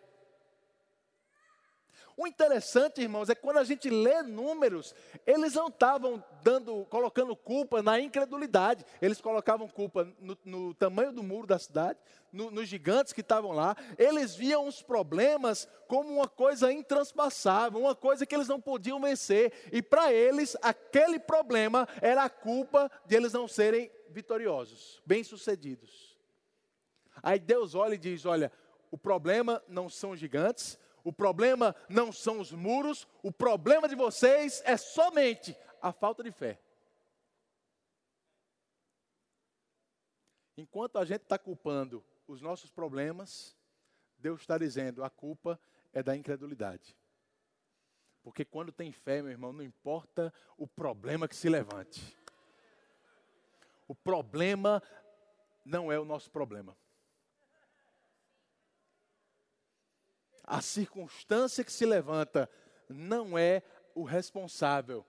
O interessante, irmãos, é quando a gente lê números, eles não estavam dando, colocando culpa na incredulidade. Eles colocavam culpa no, no tamanho do muro da cidade, no, nos gigantes que estavam lá. Eles viam os problemas como uma coisa intranspassável, uma coisa que eles não podiam vencer. E para eles, aquele problema era a culpa de eles não serem vitoriosos, bem-sucedidos. Aí Deus olha e diz: Olha, o problema não são gigantes, o problema não são os muros, o problema de vocês é somente a falta de fé. Enquanto a gente está culpando os nossos problemas, Deus está dizendo: a culpa é da incredulidade. Porque quando tem fé, meu irmão, não importa o problema que se levante. O problema não é o nosso problema. A circunstância que se levanta não é o responsável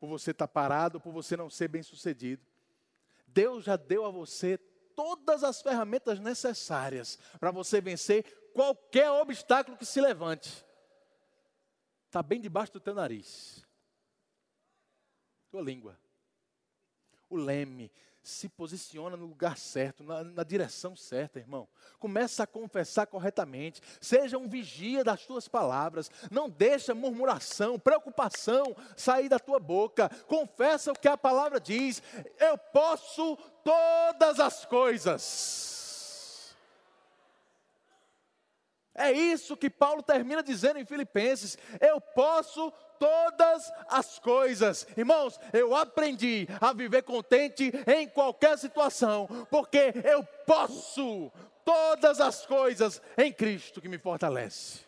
por você estar parado, por você não ser bem sucedido. Deus já deu a você todas as ferramentas necessárias para você vencer qualquer obstáculo que se levante. Está bem debaixo do teu nariz. Tua língua. O leme se posiciona no lugar certo, na, na, direção certa, irmão. Começa a confessar corretamente. Seja um vigia das tuas palavras. Não deixa murmuração, preocupação sair da tua boca. Confessa o que a palavra diz. Eu posso todas as coisas. É isso que Paulo termina dizendo em Filipenses: eu posso todas as coisas. Irmãos, eu aprendi a viver contente em qualquer situação, porque eu posso todas as coisas em Cristo que me fortalece.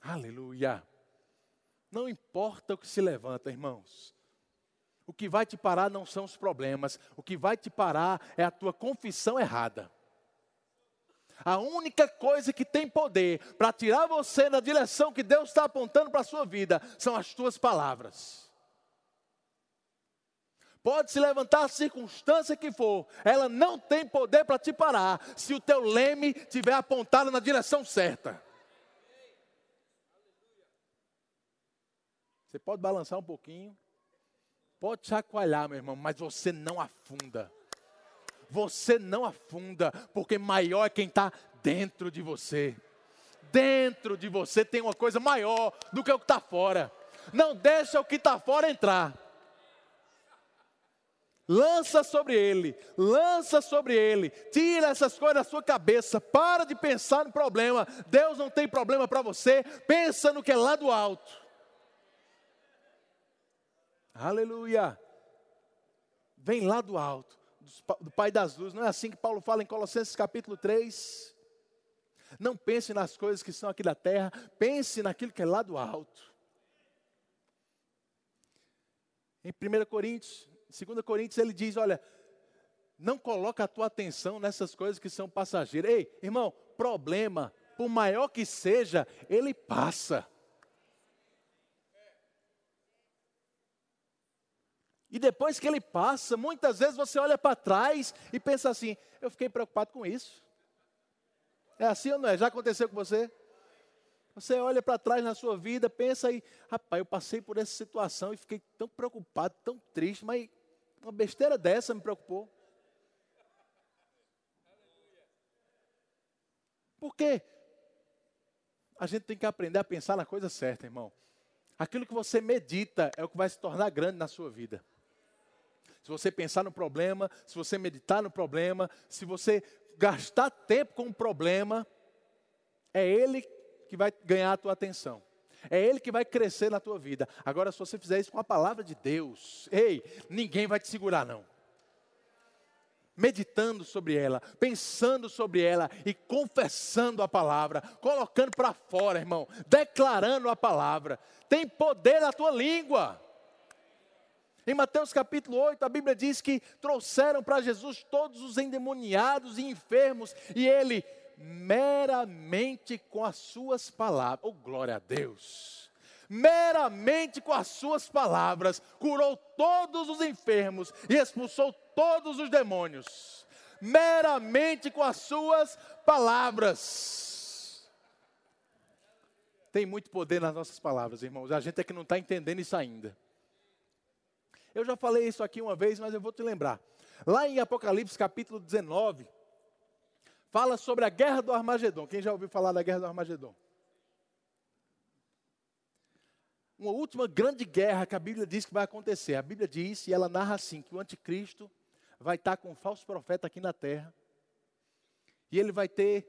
Aleluia. Não importa o que se levanta, irmãos. O que vai te parar não são os problemas, o que vai te parar é a tua confissão errada. A única coisa que tem poder para tirar você na direção que Deus está apontando para a sua vida são as tuas palavras. Pode se levantar a circunstância que for, ela não tem poder para te parar se o teu leme estiver apontado na direção certa. Você pode balançar um pouquinho, pode chacoalhar, meu irmão, mas você não afunda. Você não afunda, porque maior é quem está dentro de você. Dentro de você tem uma coisa maior do que o que está fora. Não deixa o que está fora entrar. Lança sobre ele, lança sobre ele, tira essas coisas da sua cabeça, para de pensar no problema. Deus não tem problema para você, pensa no que é lá do alto. Aleluia. Vem lá do alto, do Pai das Luzes. Não é assim que Paulo fala em Colossenses capítulo 3? Não pense nas coisas que são aqui da terra, pense naquilo que é lá do alto. Em 1 Coríntios, 2 Coríntios, ele diz: Olha, não coloca a tua atenção nessas coisas que são passageiras. Ei, irmão, problema, por maior que seja, ele passa. E depois que ele passa, muitas vezes você olha para trás e pensa assim: eu fiquei preocupado com isso. É assim ou não é? Já aconteceu com você? Você olha para trás na sua vida, pensa aí, rapaz, eu passei por essa situação e fiquei tão preocupado, tão triste, mas uma besteira dessa me preocupou. Por quê? A gente tem que aprender a pensar na coisa certa, irmão. Aquilo que você medita é o que vai se tornar grande na sua vida se você pensar no problema, se você meditar no problema, se você gastar tempo com o problema, é ele que vai ganhar a tua atenção. É ele que vai crescer na tua vida. Agora, se você fizer isso com a palavra de Deus, ei, ninguém vai te segurar, não. Meditando sobre ela, pensando sobre ela e confessando a palavra, colocando para fora, irmão, declarando a palavra. Tem poder na tua língua. Em Mateus capítulo 8, a Bíblia diz que trouxeram para Jesus todos os endemoniados e enfermos, e ele, meramente com as suas palavras, oh glória a Deus, meramente com as suas palavras, curou todos os enfermos e expulsou todos os demônios, meramente com as suas palavras. Tem muito poder nas nossas palavras, irmãos, a gente é que não está entendendo isso ainda. Eu já falei isso aqui uma vez, mas eu vou te lembrar. Lá em Apocalipse capítulo 19, fala sobre a guerra do Armagedon. Quem já ouviu falar da guerra do Armagedon? Uma última grande guerra que a Bíblia diz que vai acontecer. A Bíblia diz, e ela narra assim, que o anticristo vai estar com um falso profeta aqui na terra. E ele vai ter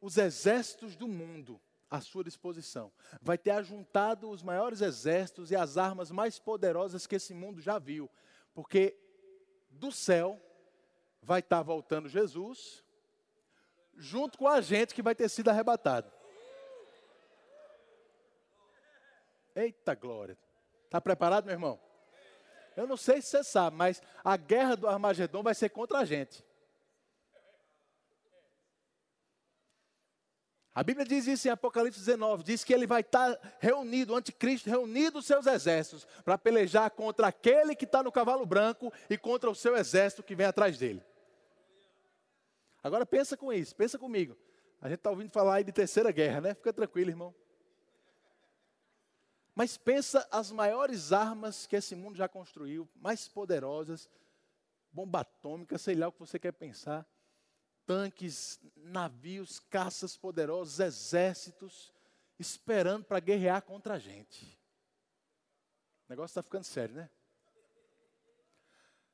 os exércitos do mundo à sua disposição. Vai ter ajuntado os maiores exércitos e as armas mais poderosas que esse mundo já viu. Porque do céu vai estar voltando Jesus, junto com a gente que vai ter sido arrebatado. Eita glória! Está preparado, meu irmão? Eu não sei se você sabe, mas a guerra do Armagedon vai ser contra a gente. A Bíblia diz isso em Apocalipse 19, diz que ele vai estar reunido, o anticristo, reunido os seus exércitos, para pelejar contra aquele que está no cavalo branco e contra o seu exército que vem atrás dele. Agora pensa com isso, pensa comigo. A gente está ouvindo falar aí de terceira guerra, né? Fica tranquilo, irmão. Mas pensa as maiores armas que esse mundo já construiu, mais poderosas, bomba atômica, sei lá o que você quer pensar tanques, navios, caças poderosos, exércitos, esperando para guerrear contra a gente. O negócio está ficando sério, né?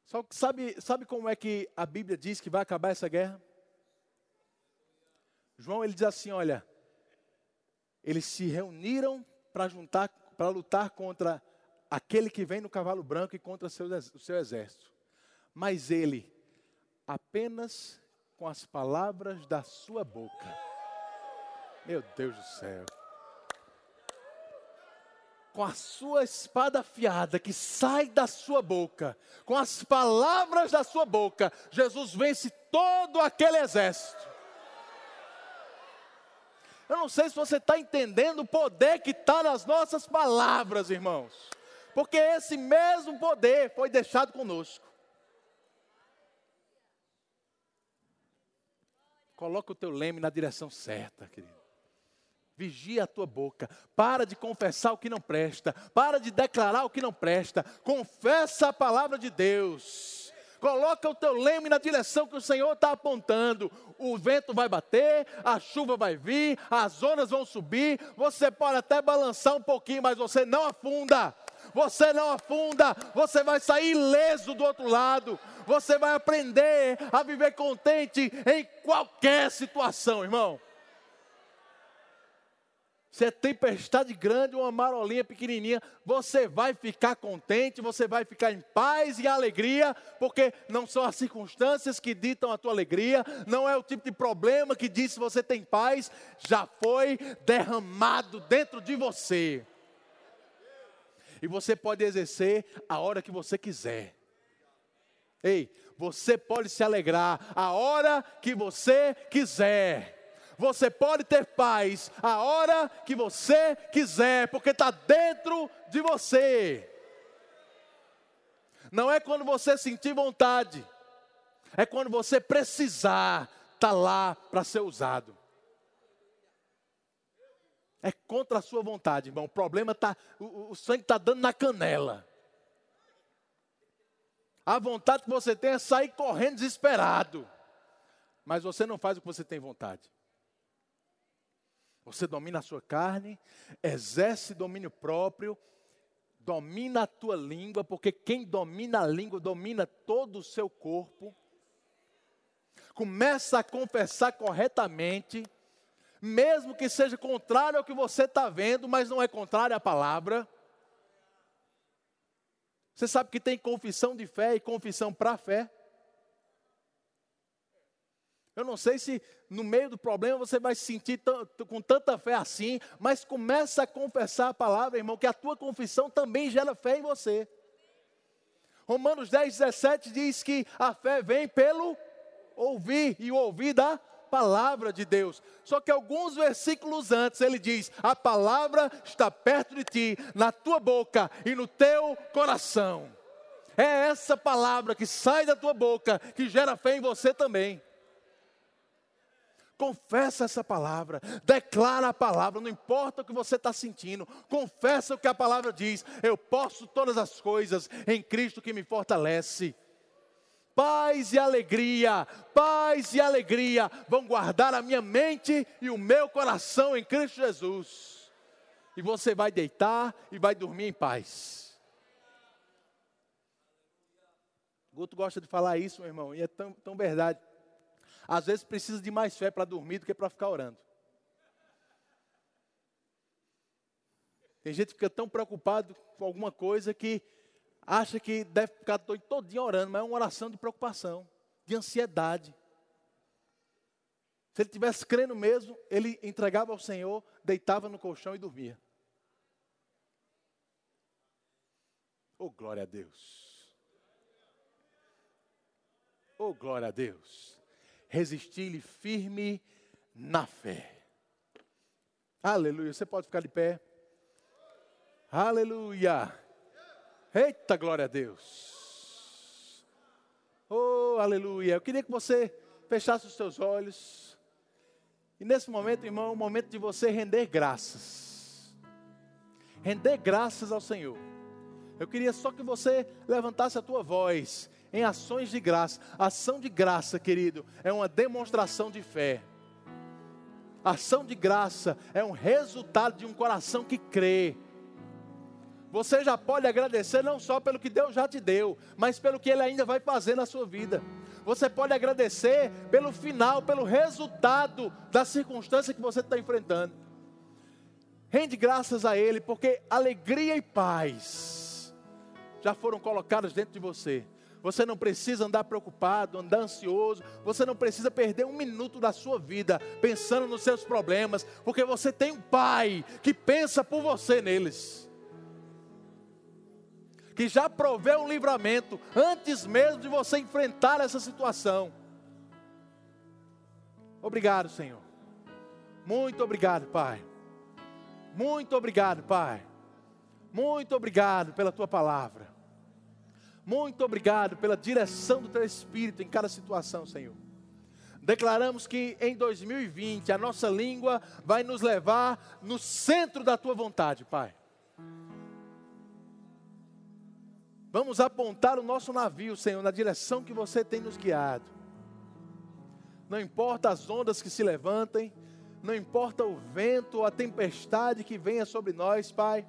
Só que sabe, sabe como é que a Bíblia diz que vai acabar essa guerra? João ele diz assim: olha, eles se reuniram para juntar, para lutar contra aquele que vem no cavalo branco e contra seu, o seu exército. Mas ele, apenas com as palavras da sua boca. Meu Deus do céu. Com a sua espada afiada que sai da sua boca, com as palavras da sua boca, Jesus vence todo aquele exército. Eu não sei se você está entendendo o poder que está nas nossas palavras, irmãos. Porque esse mesmo poder foi deixado conosco. Coloca o teu leme na direção certa, querido. Vigia a tua boca. Para de confessar o que não presta. Para de declarar o que não presta. Confessa a palavra de Deus. Coloca o teu leme na direção que o Senhor está apontando. O vento vai bater, a chuva vai vir, as ondas vão subir. Você pode até balançar um pouquinho, mas você não afunda. Você não afunda, você vai sair ileso do outro lado. Você vai aprender a viver contente em qualquer situação, irmão. Se é tempestade grande ou uma marolinha pequenininha, você vai ficar contente, você vai ficar em paz e alegria, porque não são as circunstâncias que ditam a tua alegria, não é o tipo de problema que diz se você tem paz, já foi derramado dentro de você. E você pode exercer a hora que você quiser. Ei, você pode se alegrar a hora que você quiser. Você pode ter paz a hora que você quiser, porque está dentro de você. Não é quando você sentir vontade, é quando você precisar, está lá para ser usado. É contra a sua vontade, irmão. O problema está, o, o sangue está dando na canela. A vontade que você tem é sair correndo desesperado. Mas você não faz o que você tem vontade. Você domina a sua carne, exerce domínio próprio, domina a tua língua, porque quem domina a língua domina todo o seu corpo. Começa a confessar corretamente, mesmo que seja contrário ao que você está vendo, mas não é contrário à palavra. Você sabe que tem confissão de fé e confissão para fé. Eu não sei se no meio do problema você vai se sentir com tanta fé assim, mas começa a confessar a palavra, irmão, que a tua confissão também gera fé em você. Romanos 10, 17 diz que a fé vem pelo ouvir e o ouvir da palavra de Deus. Só que alguns versículos antes ele diz: A palavra está perto de ti, na tua boca e no teu coração. É essa palavra que sai da tua boca que gera fé em você também. Confessa essa palavra, declara a palavra, não importa o que você está sentindo, confessa o que a palavra diz. Eu posso todas as coisas em Cristo que me fortalece. Paz e alegria, paz e alegria vão guardar a minha mente e o meu coração em Cristo Jesus. E você vai deitar e vai dormir em paz. Guto gosta de falar isso, meu irmão, e é tão, tão verdade. Às vezes precisa de mais fé para dormir do que para ficar orando. Tem gente que fica tão preocupado com alguma coisa que acha que deve ficar todo dia orando, mas é uma oração de preocupação, de ansiedade. Se ele tivesse crendo mesmo, ele entregava ao Senhor, deitava no colchão e dormia. Oh, glória a Deus. Oh, glória a Deus resistir-lhe firme na fé. Aleluia. Você pode ficar de pé. Aleluia. Eita, glória a Deus. Oh, aleluia. Eu queria que você fechasse os seus olhos. E nesse momento, irmão, é o momento de você render graças. Render graças ao Senhor. Eu queria só que você levantasse a tua voz em ações de graça. Ação de graça, querido, é uma demonstração de fé. Ação de graça é um resultado de um coração que crê. Você já pode agradecer não só pelo que Deus já te deu, mas pelo que Ele ainda vai fazer na sua vida. você pode agradecer pelo final, pelo resultado da circunstância que você está enfrentando. Rende graças a Ele, porque alegria e paz já foram colocadas dentro de você. Você não precisa andar preocupado, andar ansioso. Você não precisa perder um minuto da sua vida pensando nos seus problemas, porque você tem um Pai que pensa por você neles. Que já proveu um livramento antes mesmo de você enfrentar essa situação. Obrigado, Senhor. Muito obrigado, Pai. Muito obrigado, Pai. Muito obrigado pela tua palavra. Muito obrigado pela direção do teu espírito em cada situação, Senhor. Declaramos que em 2020 a nossa língua vai nos levar no centro da tua vontade, Pai. Vamos apontar o nosso navio, Senhor, na direção que você tem nos guiado. Não importa as ondas que se levantem, não importa o vento ou a tempestade que venha sobre nós, Pai.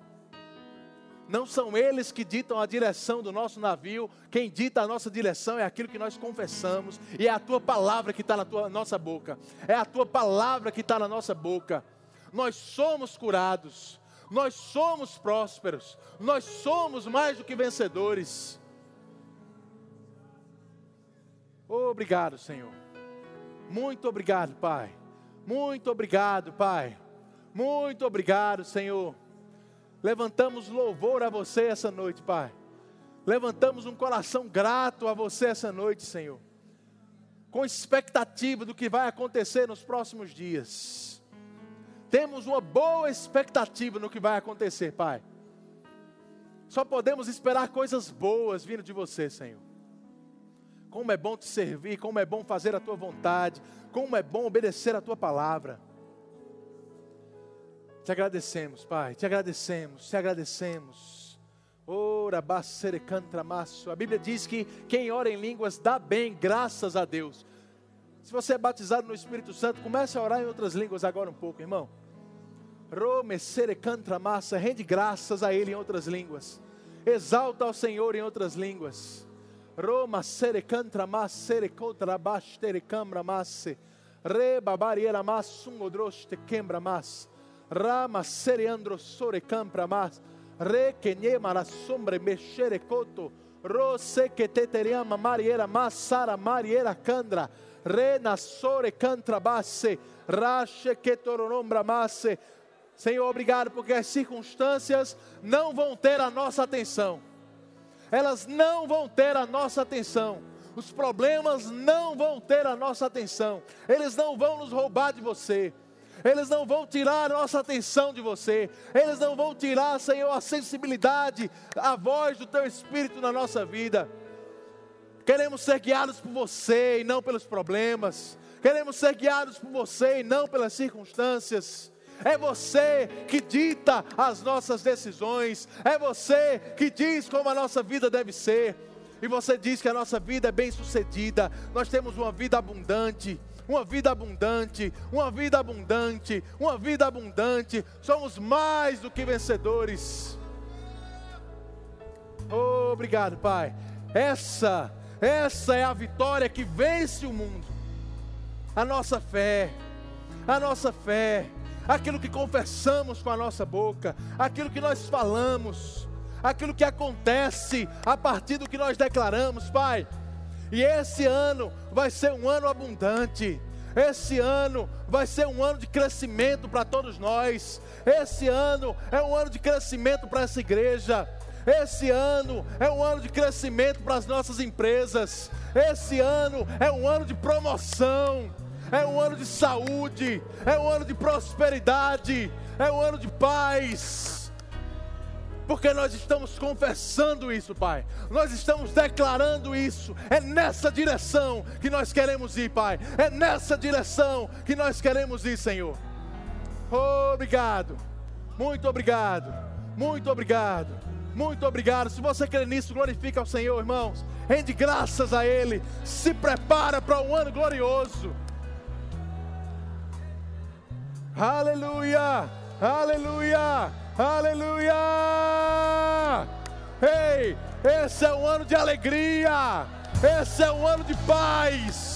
Não são eles que ditam a direção do nosso navio, quem dita a nossa direção é aquilo que nós confessamos, e é a tua palavra que está na tua, nossa boca, é a tua palavra que está na nossa boca. Nós somos curados, nós somos prósperos, nós somos mais do que vencedores. Obrigado, Senhor. Muito obrigado, Pai. Muito obrigado, Pai. Muito obrigado, Senhor. Levantamos louvor a você essa noite, Pai. Levantamos um coração grato a você essa noite, Senhor. Com expectativa do que vai acontecer nos próximos dias. Temos uma boa expectativa no que vai acontecer, Pai. Só podemos esperar coisas boas vindo de você, Senhor. Como é bom te servir, como é bom fazer a tua vontade, como é bom obedecer a tua palavra. Te agradecemos, Pai, te agradecemos, te agradecemos. Ora, maço. A Bíblia diz que quem ora em línguas dá bem, graças a Deus. Se você é batizado no Espírito Santo, comece a orar em outras línguas agora um pouco, irmão. Rome cantra massa, rende graças a Ele em outras línguas. Exalta ao Senhor em outras línguas. Roma sere cantra mas sere contra bastere cambra masse. Re babariera mas um odroste quembra mas. Rama sere andro sore campra mas. Re que nema la sombre mexere coto. Ro se que te teriama mariera sara mariera candra. Re na sore cantra basse. Rache que toronombra masse. Senhor, obrigado porque as circunstâncias não vão ter a nossa atenção elas não vão ter a nossa atenção. Os problemas não vão ter a nossa atenção. Eles não vão nos roubar de você. Eles não vão tirar a nossa atenção de você. Eles não vão tirar, Senhor, a sensibilidade, a voz do teu espírito na nossa vida. Queremos ser guiados por você e não pelos problemas. Queremos ser guiados por você e não pelas circunstâncias. É você que dita as nossas decisões. É você que diz como a nossa vida deve ser. E você diz que a nossa vida é bem sucedida. Nós temos uma vida abundante. Uma vida abundante, uma vida abundante, uma vida abundante. Somos mais do que vencedores. Oh, obrigado, Pai. Essa, essa é a vitória que vence o mundo. A nossa fé, a nossa fé aquilo que confessamos com a nossa boca, aquilo que nós falamos, aquilo que acontece a partir do que nós declaramos, Pai. E esse ano vai ser um ano abundante. Esse ano vai ser um ano de crescimento para todos nós. Esse ano é um ano de crescimento para essa igreja. Esse ano é um ano de crescimento para as nossas empresas. Esse ano é um ano de promoção é um ano de saúde, é um ano de prosperidade, é um ano de paz. Porque nós estamos confessando isso, Pai. Nós estamos declarando isso. É nessa direção que nós queremos ir, Pai. É nessa direção que nós queremos ir, Senhor. Obrigado. Muito obrigado. Muito obrigado. Muito obrigado. Se você crê nisso, glorifica ao Senhor, irmãos. Rende graças a Ele. Se prepara para um ano glorioso. Aleluia! Aleluia! Aleluia! Ei, esse é um ano de alegria! Esse é um ano de paz.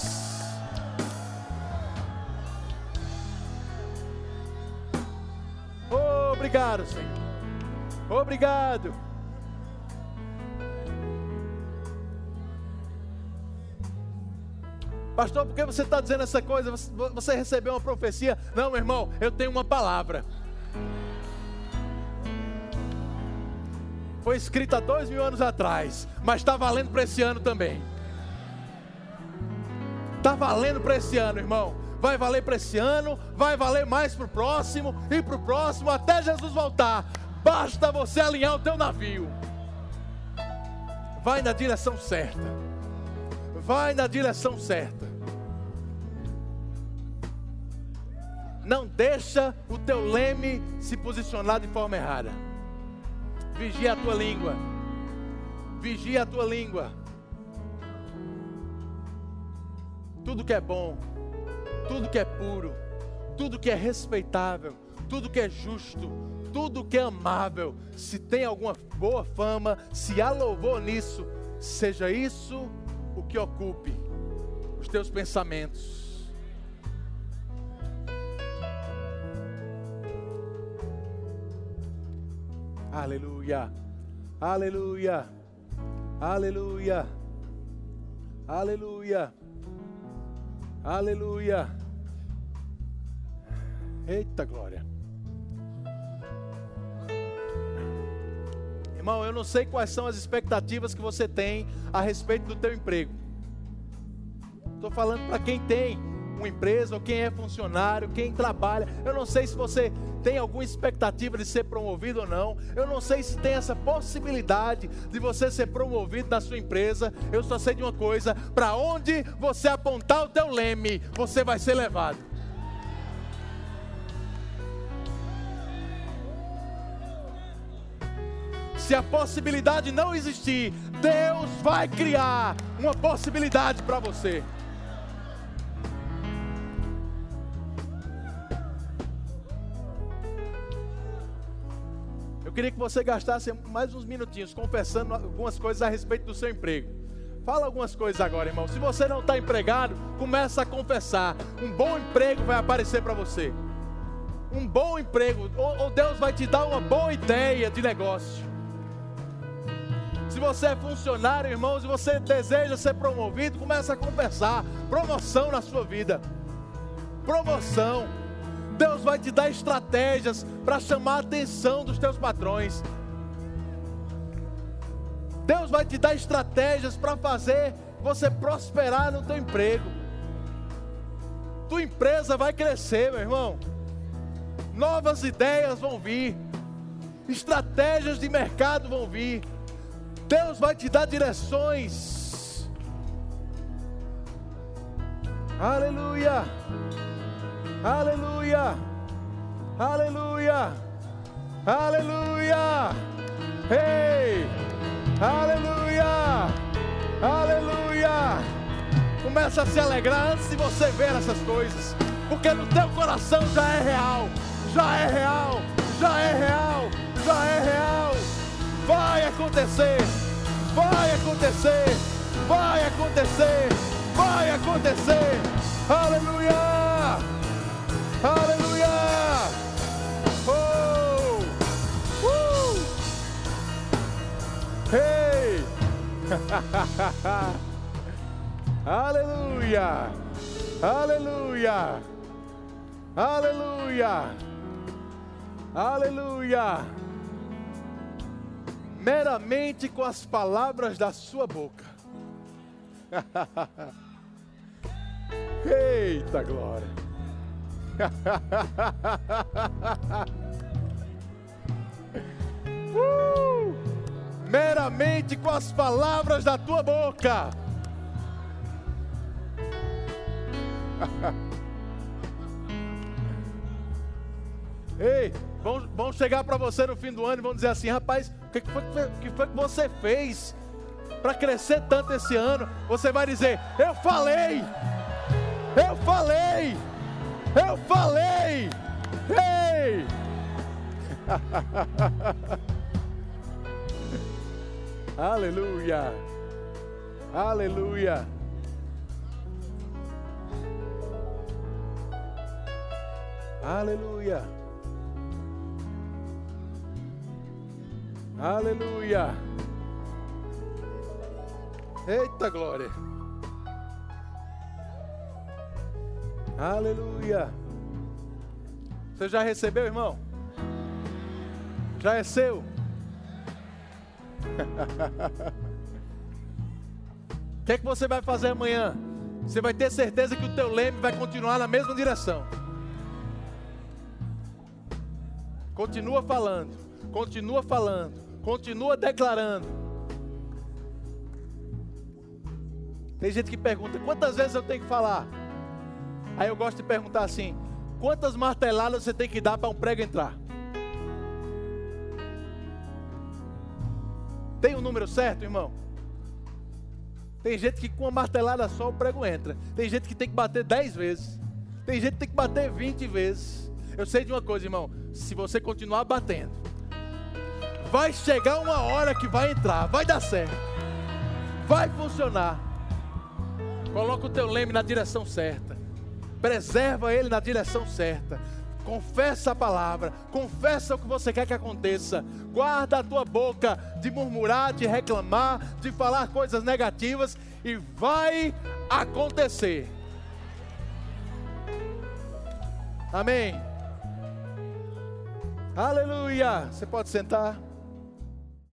Obrigado, Senhor. Obrigado. Pastor, por que você está dizendo essa coisa? Você recebeu uma profecia? Não, meu irmão, eu tenho uma palavra. Foi escrita dois mil anos atrás, mas está valendo para esse ano também. Está valendo para esse ano, irmão. Vai valer para esse ano, vai valer mais para o próximo e para o próximo até Jesus voltar. Basta você alinhar o teu navio. Vai na direção certa. Vai na direção certa. Não deixa o teu leme se posicionar de forma errada. Vigia a tua língua. Vigia a tua língua. Tudo que é bom, tudo que é puro, tudo que é respeitável, tudo que é justo, tudo que é amável, se tem alguma boa fama, se há louvor nisso, seja isso o que ocupe os teus pensamentos. Aleluia, aleluia, aleluia, aleluia, aleluia. Eita glória. Irmão, eu não sei quais são as expectativas que você tem a respeito do teu emprego. Estou falando para quem tem uma empresa, ou quem é funcionário, quem trabalha. Eu não sei se você tem alguma expectativa de ser promovido ou não. Eu não sei se tem essa possibilidade de você ser promovido na sua empresa. Eu só sei de uma coisa: para onde você apontar o teu leme, você vai ser levado. Se a possibilidade não existir, Deus vai criar uma possibilidade para você. Eu queria que você gastasse mais uns minutinhos confessando algumas coisas a respeito do seu emprego. Fala algumas coisas agora, irmão. Se você não está empregado, começa a confessar. Um bom emprego vai aparecer para você. Um bom emprego, ou Deus vai te dar uma boa ideia de negócio. Se você é funcionário, irmão, se você deseja ser promovido, começa a confessar. Promoção na sua vida. Promoção. Deus vai te dar estratégias para chamar a atenção dos teus patrões. Deus vai te dar estratégias para fazer você prosperar no teu emprego. Tua empresa vai crescer, meu irmão. Novas ideias vão vir. Estratégias de mercado vão vir. Deus vai te dar direções. Aleluia. Aleluia! Aleluia! Aleluia! Ei! Aleluia! Aleluia! Começa a se alegrar antes de você ver essas coisas, porque no teu coração já é real, já é real, já é real, já é real. Vai acontecer, vai acontecer, vai acontecer, vai acontecer. Aleluia! Aleluia! Oh! Uh! Hey! Aleluia! Aleluia! Aleluia! Aleluia! Meramente com as palavras da sua boca. Eita glória! Uh! Meramente com as palavras da tua boca. Ei, vão, vão chegar para você no fim do ano e vão dizer assim: rapaz, o que, que foi que você fez para crescer tanto esse ano? Você vai dizer: eu falei, eu falei. Eu falei! Ei! Aleluia! Aleluia. Aleluia. Aleluia. Eita glória. Aleluia. Você já recebeu, irmão? Já é seu? O que é que você vai fazer amanhã? Você vai ter certeza que o teu leme vai continuar na mesma direção. Continua falando, continua falando, continua declarando. Tem gente que pergunta: quantas vezes eu tenho que falar? Aí eu gosto de perguntar assim: quantas marteladas você tem que dar para um prego entrar? Tem o um número certo, irmão? Tem gente que com uma martelada só o prego entra. Tem gente que tem que bater dez vezes. Tem gente que tem que bater vinte vezes. Eu sei de uma coisa, irmão. Se você continuar batendo, vai chegar uma hora que vai entrar, vai dar certo. Vai funcionar. Coloca o teu leme na direção certa. Preserva ele na direção certa. Confessa a palavra, confessa o que você quer que aconteça. Guarda a tua boca de murmurar, de reclamar, de falar coisas negativas e vai acontecer. Amém. Aleluia. Você pode sentar.